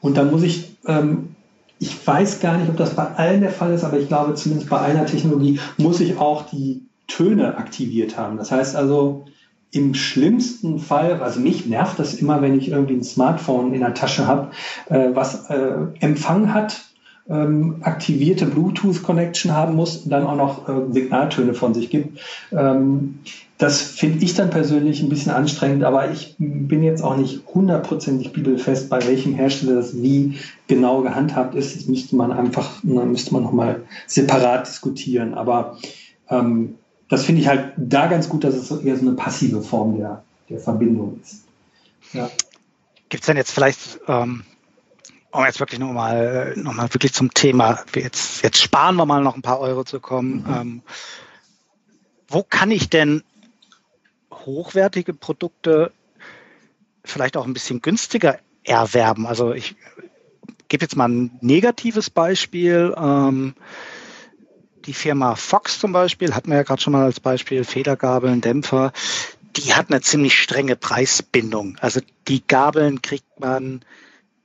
Und dann muss ich, ähm, ich weiß gar nicht, ob das bei allen der Fall ist, aber ich glaube zumindest bei einer Technologie muss ich auch die Töne aktiviert haben. Das heißt also, im schlimmsten Fall, also mich nervt das immer, wenn ich irgendwie ein Smartphone in der Tasche habe, äh, was äh, Empfang hat, ähm, aktivierte Bluetooth-Connection haben muss und dann auch noch äh, Signaltöne von sich gibt. Ähm, das finde ich dann persönlich ein bisschen anstrengend, aber ich bin jetzt auch nicht hundertprozentig bibelfest, bei welchem Hersteller das wie genau gehandhabt ist. Das müsste man einfach, müsste man nochmal separat diskutieren. Aber ähm, das finde ich halt da ganz gut, dass es eher so eine passive Form der, der Verbindung ist. Ja. Gibt es denn jetzt vielleicht, ähm, um jetzt wirklich nochmal noch mal wirklich zum Thema, jetzt, jetzt sparen wir mal noch ein paar Euro zu kommen. Mhm. Ähm, wo kann ich denn hochwertige Produkte vielleicht auch ein bisschen günstiger erwerben? Also ich gebe jetzt mal ein negatives Beispiel. Ähm, die Firma Fox zum Beispiel, hatten wir ja gerade schon mal als Beispiel, Federgabeln, Dämpfer, die hat eine ziemlich strenge Preisbindung. Also die Gabeln kriegt man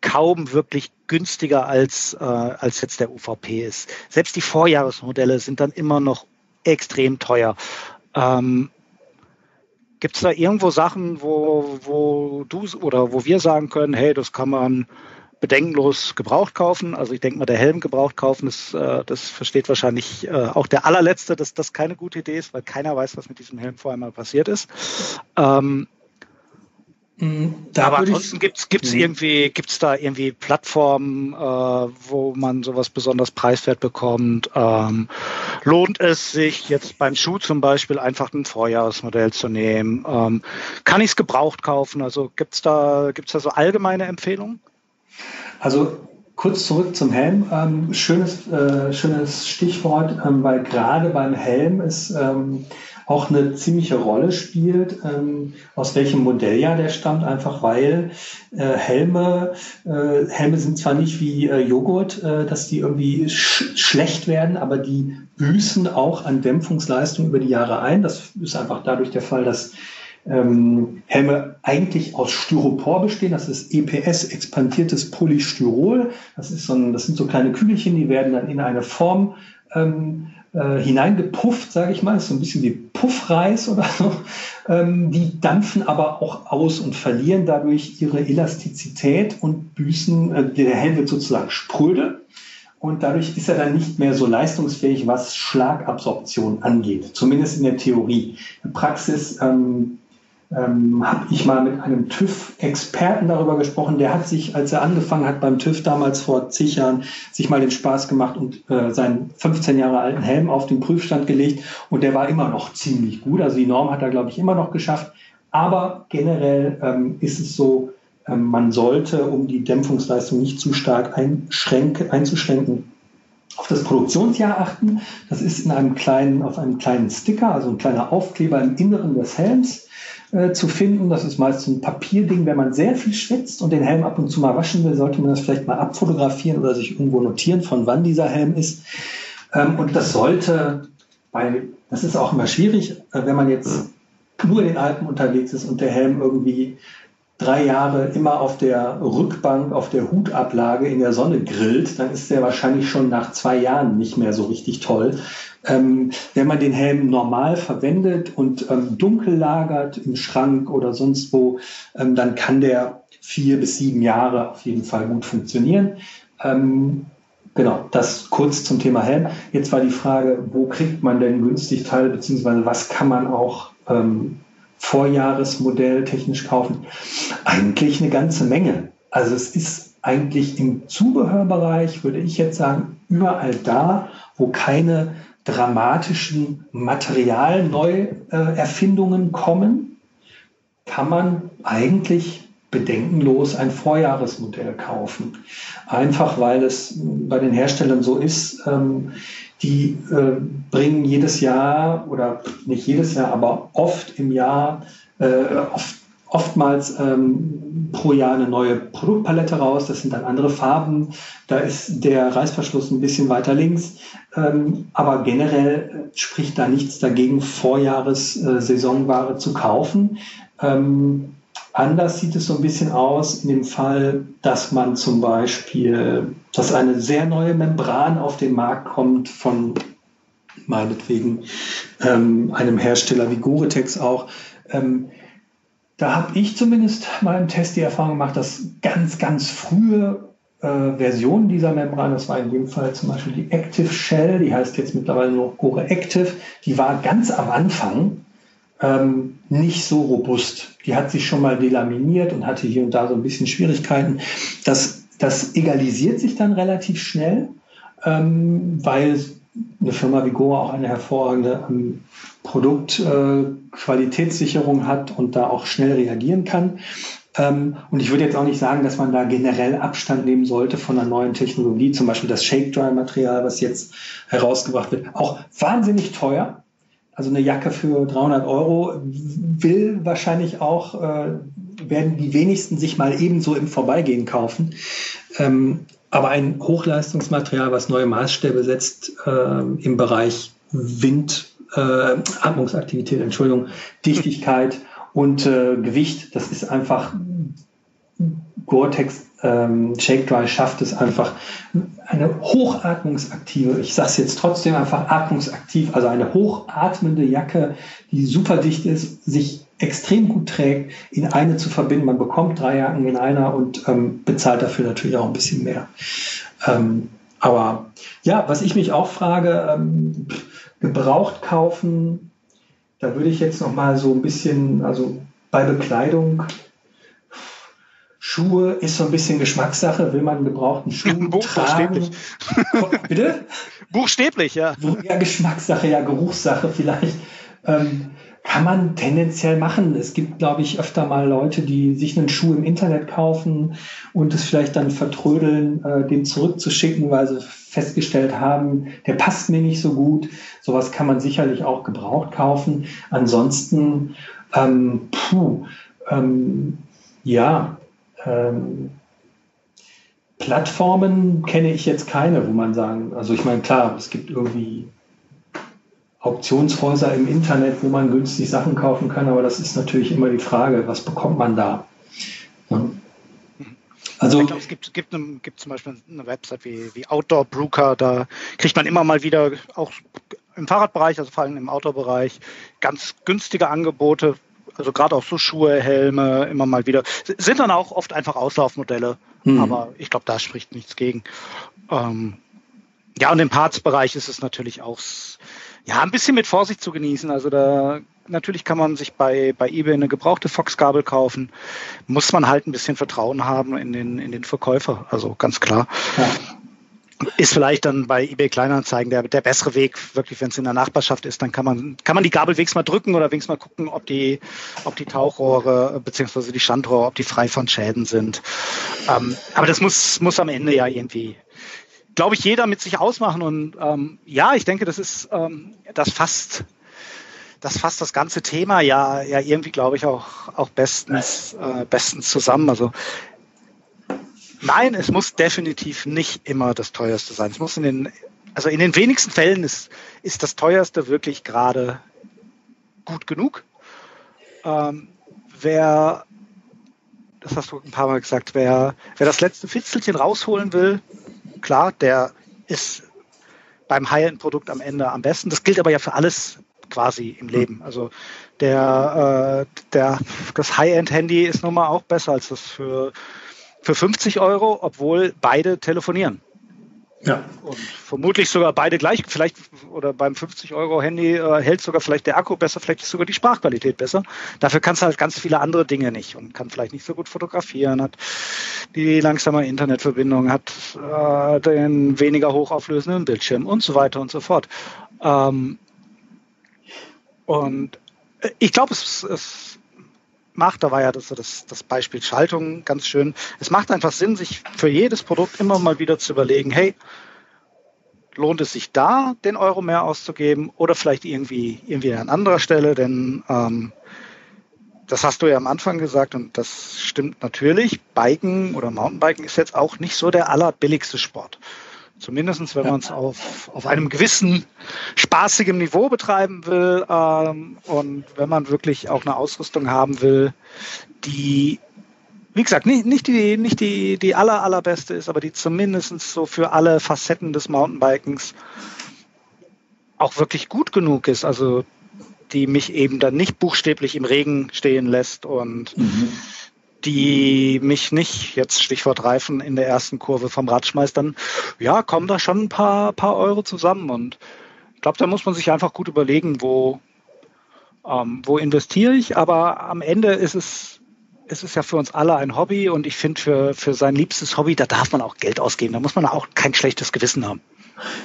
kaum wirklich günstiger als, äh, als jetzt der UVP ist. Selbst die Vorjahresmodelle sind dann immer noch extrem teuer. Ähm, Gibt es da irgendwo Sachen, wo, wo du oder wo wir sagen können, hey, das kann man bedenkenlos gebraucht kaufen. Also ich denke mal, der Helm gebraucht kaufen, das, äh, das versteht wahrscheinlich äh, auch der allerletzte, dass das keine gute Idee ist, weil keiner weiß, was mit diesem Helm vorher mal passiert ist. Ähm, da aber ansonsten gibt es mhm. irgendwie, gibt's da irgendwie Plattformen, äh, wo man sowas besonders preiswert bekommt? Ähm, lohnt es sich jetzt beim Schuh zum Beispiel einfach ein Vorjahresmodell zu nehmen? Ähm, kann ich es gebraucht kaufen? Also gibt es da, gibt's da so allgemeine Empfehlungen? Also kurz zurück zum Helm. Ähm, schönes, äh, schönes Stichwort, ähm, weil gerade beim Helm es ähm, auch eine ziemliche Rolle spielt, ähm, aus welchem Modelljahr der stammt, einfach weil äh, Helme, äh, Helme sind zwar nicht wie äh, Joghurt, äh, dass die irgendwie sch schlecht werden, aber die büßen auch an Dämpfungsleistung über die Jahre ein. Das ist einfach dadurch der Fall, dass ähm, Helme eigentlich aus Styropor bestehen. Das ist EPS, expandiertes Polystyrol. Das, ist so ein, das sind so kleine Kügelchen, die werden dann in eine Form ähm, äh, hineingepufft, sage ich mal. Das ist so ein bisschen wie Puffreis oder so. Ähm, die dampfen aber auch aus und verlieren dadurch ihre Elastizität und büßen, äh, der Helm wird sozusagen spröde. Und dadurch ist er dann nicht mehr so leistungsfähig, was Schlagabsorption angeht, zumindest in der Theorie. In der Praxis ähm, ähm, habe ich mal mit einem TÜV-Experten darüber gesprochen. Der hat sich, als er angefangen hat beim TÜV damals vor zig Jahren, sich mal den Spaß gemacht und äh, seinen 15 Jahre alten Helm auf den Prüfstand gelegt. Und der war immer noch ziemlich gut. Also die Norm hat er, glaube ich, immer noch geschafft. Aber generell ähm, ist es so, ähm, man sollte, um die Dämpfungsleistung nicht zu stark einzuschränken, auf das Produktionsjahr achten. Das ist in einem kleinen, auf einem kleinen Sticker, also ein kleiner Aufkleber im Inneren des Helms äh, zu finden. Das ist meist ein Papierding. Wenn man sehr viel schwitzt und den Helm ab und zu mal waschen will, sollte man das vielleicht mal abfotografieren oder sich irgendwo notieren, von wann dieser Helm ist. Ähm, und das sollte, weil das ist auch immer schwierig, äh, wenn man jetzt nur in den Alpen unterwegs ist und der Helm irgendwie drei Jahre immer auf der Rückbank, auf der Hutablage in der Sonne grillt, dann ist der wahrscheinlich schon nach zwei Jahren nicht mehr so richtig toll. Ähm, wenn man den Helm normal verwendet und ähm, dunkel lagert im Schrank oder sonst wo, ähm, dann kann der vier bis sieben Jahre auf jeden Fall gut funktionieren. Ähm, genau, das kurz zum Thema Helm. Jetzt war die Frage, wo kriegt man denn günstig Teile, beziehungsweise was kann man auch ähm, Vorjahresmodell technisch kaufen? Eigentlich eine ganze Menge. Also es ist eigentlich im Zubehörbereich, würde ich jetzt sagen, überall da, wo keine dramatischen Materialneuerfindungen kommen, kann man eigentlich bedenkenlos ein Vorjahresmodell kaufen. Einfach weil es bei den Herstellern so ist, ähm, die äh, bringen jedes Jahr oder nicht jedes Jahr, aber oft im Jahr äh, auf oftmals ähm, pro Jahr eine neue Produktpalette raus. Das sind dann andere Farben. Da ist der Reißverschluss ein bisschen weiter links. Ähm, aber generell spricht da nichts dagegen, Vorjahres-Saisonware äh, zu kaufen. Ähm, anders sieht es so ein bisschen aus in dem Fall, dass man zum Beispiel, dass eine sehr neue Membran auf den Markt kommt von meinetwegen ähm, einem Hersteller wie Gore-Tex auch. Ähm, da habe ich zumindest mal im Test die Erfahrung gemacht, dass ganz, ganz frühe äh, Versionen dieser Membran, das war in dem Fall zum Beispiel die Active Shell, die heißt jetzt mittlerweile noch Gore Active, die war ganz am Anfang ähm, nicht so robust. Die hat sich schon mal delaminiert und hatte hier und da so ein bisschen Schwierigkeiten. Das, das egalisiert sich dann relativ schnell, ähm, weil eine Firma wie Gore auch eine hervorragende ähm, Produktqualitätssicherung äh, hat und da auch schnell reagieren kann. Ähm, und ich würde jetzt auch nicht sagen, dass man da generell Abstand nehmen sollte von einer neuen Technologie, zum Beispiel das Shake-Dry-Material, was jetzt herausgebracht wird. Auch wahnsinnig teuer. Also eine Jacke für 300 Euro will wahrscheinlich auch, äh, werden die wenigsten sich mal ebenso im Vorbeigehen kaufen. Ähm, aber ein Hochleistungsmaterial, was neue Maßstäbe setzt äh, im Bereich Wind, äh, Atmungsaktivität, Entschuldigung, Dichtigkeit und äh, Gewicht, das ist einfach Gore-Tex ähm, Shake Dry schafft es einfach eine hochatmungsaktive, ich sage es jetzt trotzdem einfach atmungsaktiv, also eine hochatmende Jacke, die super dicht ist, sich extrem gut trägt, in eine zu verbinden. Man bekommt drei Jacken in einer und ähm, bezahlt dafür natürlich auch ein bisschen mehr. Ähm, aber ja, was ich mich auch frage, ähm, gebraucht kaufen, da würde ich jetzt noch mal so ein bisschen, also bei Bekleidung Schuhe ist so ein bisschen Geschmackssache. Will man einen gebrauchten Schuh Buchstäblich. tragen? Bitte? Buchstäblich, ja. Ja, Geschmackssache, ja, Geruchssache vielleicht. Ähm, kann man tendenziell machen. Es gibt, glaube ich, öfter mal Leute, die sich einen Schuh im Internet kaufen und es vielleicht dann vertrödeln, äh, den zurückzuschicken, weil sie festgestellt haben, der passt mir nicht so gut. Sowas kann man sicherlich auch gebraucht kaufen. Ansonsten, ähm, puh, ähm, ja, ähm, Plattformen kenne ich jetzt keine, wo man sagen, also ich meine, klar, es gibt irgendwie Auktionshäuser im Internet, wo man günstig Sachen kaufen kann, aber das ist natürlich immer die Frage, was bekommt man da? Ja. Also ich glaube, es gibt, gibt, gibt zum Beispiel eine Website wie, wie Outdoor Broker, da kriegt man immer mal wieder auch im Fahrradbereich, also vor allem im Outdoor-Bereich, ganz günstige Angebote also gerade auch so Schuhe, Helme, immer mal wieder. Sind dann auch oft einfach Auslaufmodelle, mhm. aber ich glaube, da spricht nichts gegen. Ähm, ja, und im Parts-Bereich ist es natürlich auch ja, ein bisschen mit Vorsicht zu genießen. Also da natürlich kann man sich bei, bei eBay eine gebrauchte Fox-Gabel kaufen. Muss man halt ein bisschen Vertrauen haben in den, in den Verkäufer. Also ganz klar. Ja ist vielleicht dann bei eBay Kleinanzeigen der, der bessere Weg, wirklich, wenn es in der Nachbarschaft ist, dann kann man, kann man die Gabel wenigstens mal drücken oder wenigstens mal gucken, ob die, ob die Tauchrohre beziehungsweise die Standrohre, ob die frei von Schäden sind. Ähm, aber das muss, muss am Ende ja irgendwie, glaube ich, jeder mit sich ausmachen. Und ähm, ja, ich denke, das ist ähm, das fast das fasst das ganze Thema ja, ja irgendwie, glaube ich, auch, auch bestens, äh, bestens zusammen. Also Nein, es muss definitiv nicht immer das teuerste sein. Es muss in den, also in den wenigsten Fällen ist, ist das teuerste wirklich gerade gut genug. Ähm, wer, das hast du ein paar Mal gesagt, wer, wer das letzte Fitzelchen rausholen will, klar, der ist beim High-End-Produkt am Ende am besten. Das gilt aber ja für alles quasi im Leben. Also der, äh, der, das High-End-Handy ist nun mal auch besser als das für für 50 Euro, obwohl beide telefonieren. Ja. Und vermutlich sogar beide gleich, vielleicht oder beim 50 Euro Handy äh, hält sogar vielleicht der Akku besser, vielleicht ist sogar die Sprachqualität besser. Dafür kannst du halt ganz viele andere Dinge nicht und kann vielleicht nicht so gut fotografieren, hat die langsame Internetverbindung, hat äh, den weniger hochauflösenden Bildschirm und so weiter und so fort. Ähm, und äh, ich glaube, es, es macht, da war ja das, das, das Beispiel Schaltung ganz schön. Es macht einfach Sinn, sich für jedes Produkt immer mal wieder zu überlegen, hey, lohnt es sich da, den Euro mehr auszugeben oder vielleicht irgendwie, irgendwie an anderer Stelle, denn ähm, das hast du ja am Anfang gesagt und das stimmt natürlich. Biken oder Mountainbiken ist jetzt auch nicht so der allerbilligste Sport. Zumindest wenn man es auf, auf einem gewissen spaßigen Niveau betreiben will ähm, und wenn man wirklich auch eine Ausrüstung haben will, die, wie gesagt, nicht, nicht, die, nicht die, die aller, allerbeste ist, aber die zumindest so für alle Facetten des Mountainbikens auch wirklich gut genug ist. Also die mich eben dann nicht buchstäblich im Regen stehen lässt und mhm. Die mich nicht, jetzt Stichwort Reifen, in der ersten Kurve vom Rad schmeißt, dann ja, kommen da schon ein paar, paar Euro zusammen. Und ich glaube, da muss man sich einfach gut überlegen, wo, ähm, wo investiere ich. Aber am Ende ist es, ist ja für uns alle ein Hobby und ich finde, für, für sein liebstes Hobby, da darf man auch Geld ausgeben. Da muss man auch kein schlechtes Gewissen haben.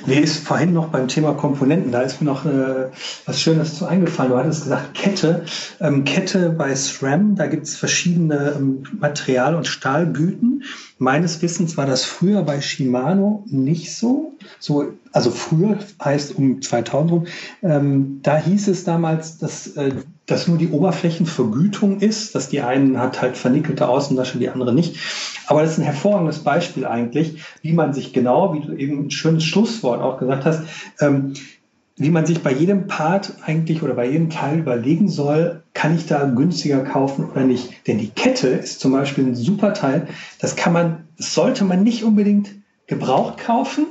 Nee, ist vorhin noch beim Thema Komponenten, da ist mir noch äh, was Schönes zu eingefallen. Du hattest gesagt Kette. Ähm, Kette bei SRAM, da gibt es verschiedene ähm, Material- und Stahlgüten. Meines Wissens war das früher bei Shimano nicht so. so also früher heißt um 2000 rum. Ähm, da hieß es damals, dass äh, dass nur die Oberflächenvergütung ist, dass die einen hat halt vernickelte Außenlasche, die andere nicht. Aber das ist ein hervorragendes Beispiel eigentlich, wie man sich genau, wie du eben ein schönes Schlusswort auch gesagt hast, ähm, wie man sich bei jedem Part eigentlich oder bei jedem Teil überlegen soll, kann ich da günstiger kaufen oder nicht. Denn die Kette ist zum Beispiel ein super Teil. Das kann man, das sollte man nicht unbedingt gebraucht kaufen.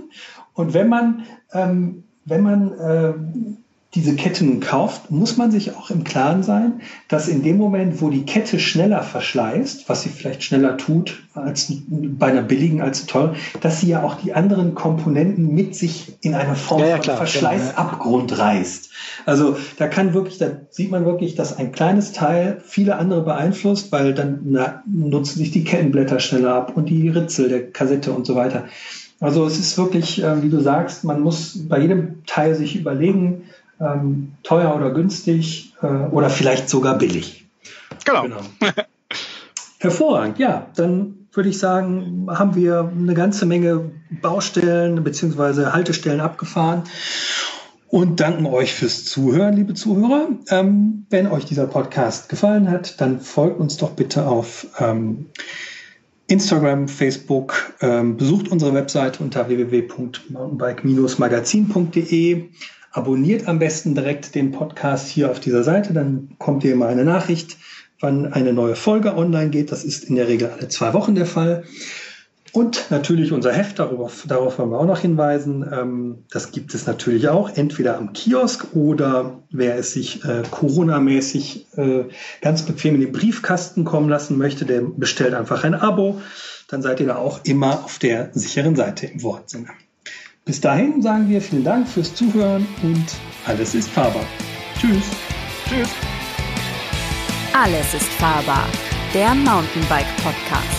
Und wenn man, ähm, wenn man ähm, diese Kette nun kauft, muss man sich auch im Klaren sein, dass in dem Moment, wo die Kette schneller verschleißt, was sie vielleicht schneller tut als bei einer billigen als teuer, dass sie ja auch die anderen Komponenten mit sich in eine Form ja, ja, von Verschleißabgrund reißt. Also da kann wirklich, da sieht man wirklich, dass ein kleines Teil viele andere beeinflusst, weil dann na, nutzen sich die Kettenblätter schneller ab und die Ritzel der Kassette und so weiter. Also es ist wirklich, äh, wie du sagst, man muss bei jedem Teil sich überlegen, ähm, teuer oder günstig äh, oder vielleicht sogar billig. Genau. genau. Hervorragend, ja. Dann würde ich sagen, haben wir eine ganze Menge Baustellen bzw. Haltestellen abgefahren und danken euch fürs Zuhören, liebe Zuhörer. Ähm, wenn euch dieser Podcast gefallen hat, dann folgt uns doch bitte auf ähm, Instagram, Facebook, ähm, besucht unsere Webseite unter www.mountainbike-magazin.de. Abonniert am besten direkt den Podcast hier auf dieser Seite, dann kommt ihr immer eine Nachricht, wann eine neue Folge online geht. Das ist in der Regel alle zwei Wochen der Fall. Und natürlich unser Heft, darauf, darauf wollen wir auch noch hinweisen. Ähm, das gibt es natürlich auch, entweder am Kiosk oder wer es sich äh, Corona-mäßig äh, ganz bequem in den Briefkasten kommen lassen möchte, der bestellt einfach ein Abo. Dann seid ihr da auch immer auf der sicheren Seite im Wortsinne. Bis dahin sagen wir vielen Dank fürs Zuhören und alles ist fahrbar. Tschüss. Tschüss. Alles ist fahrbar. Der Mountainbike Podcast.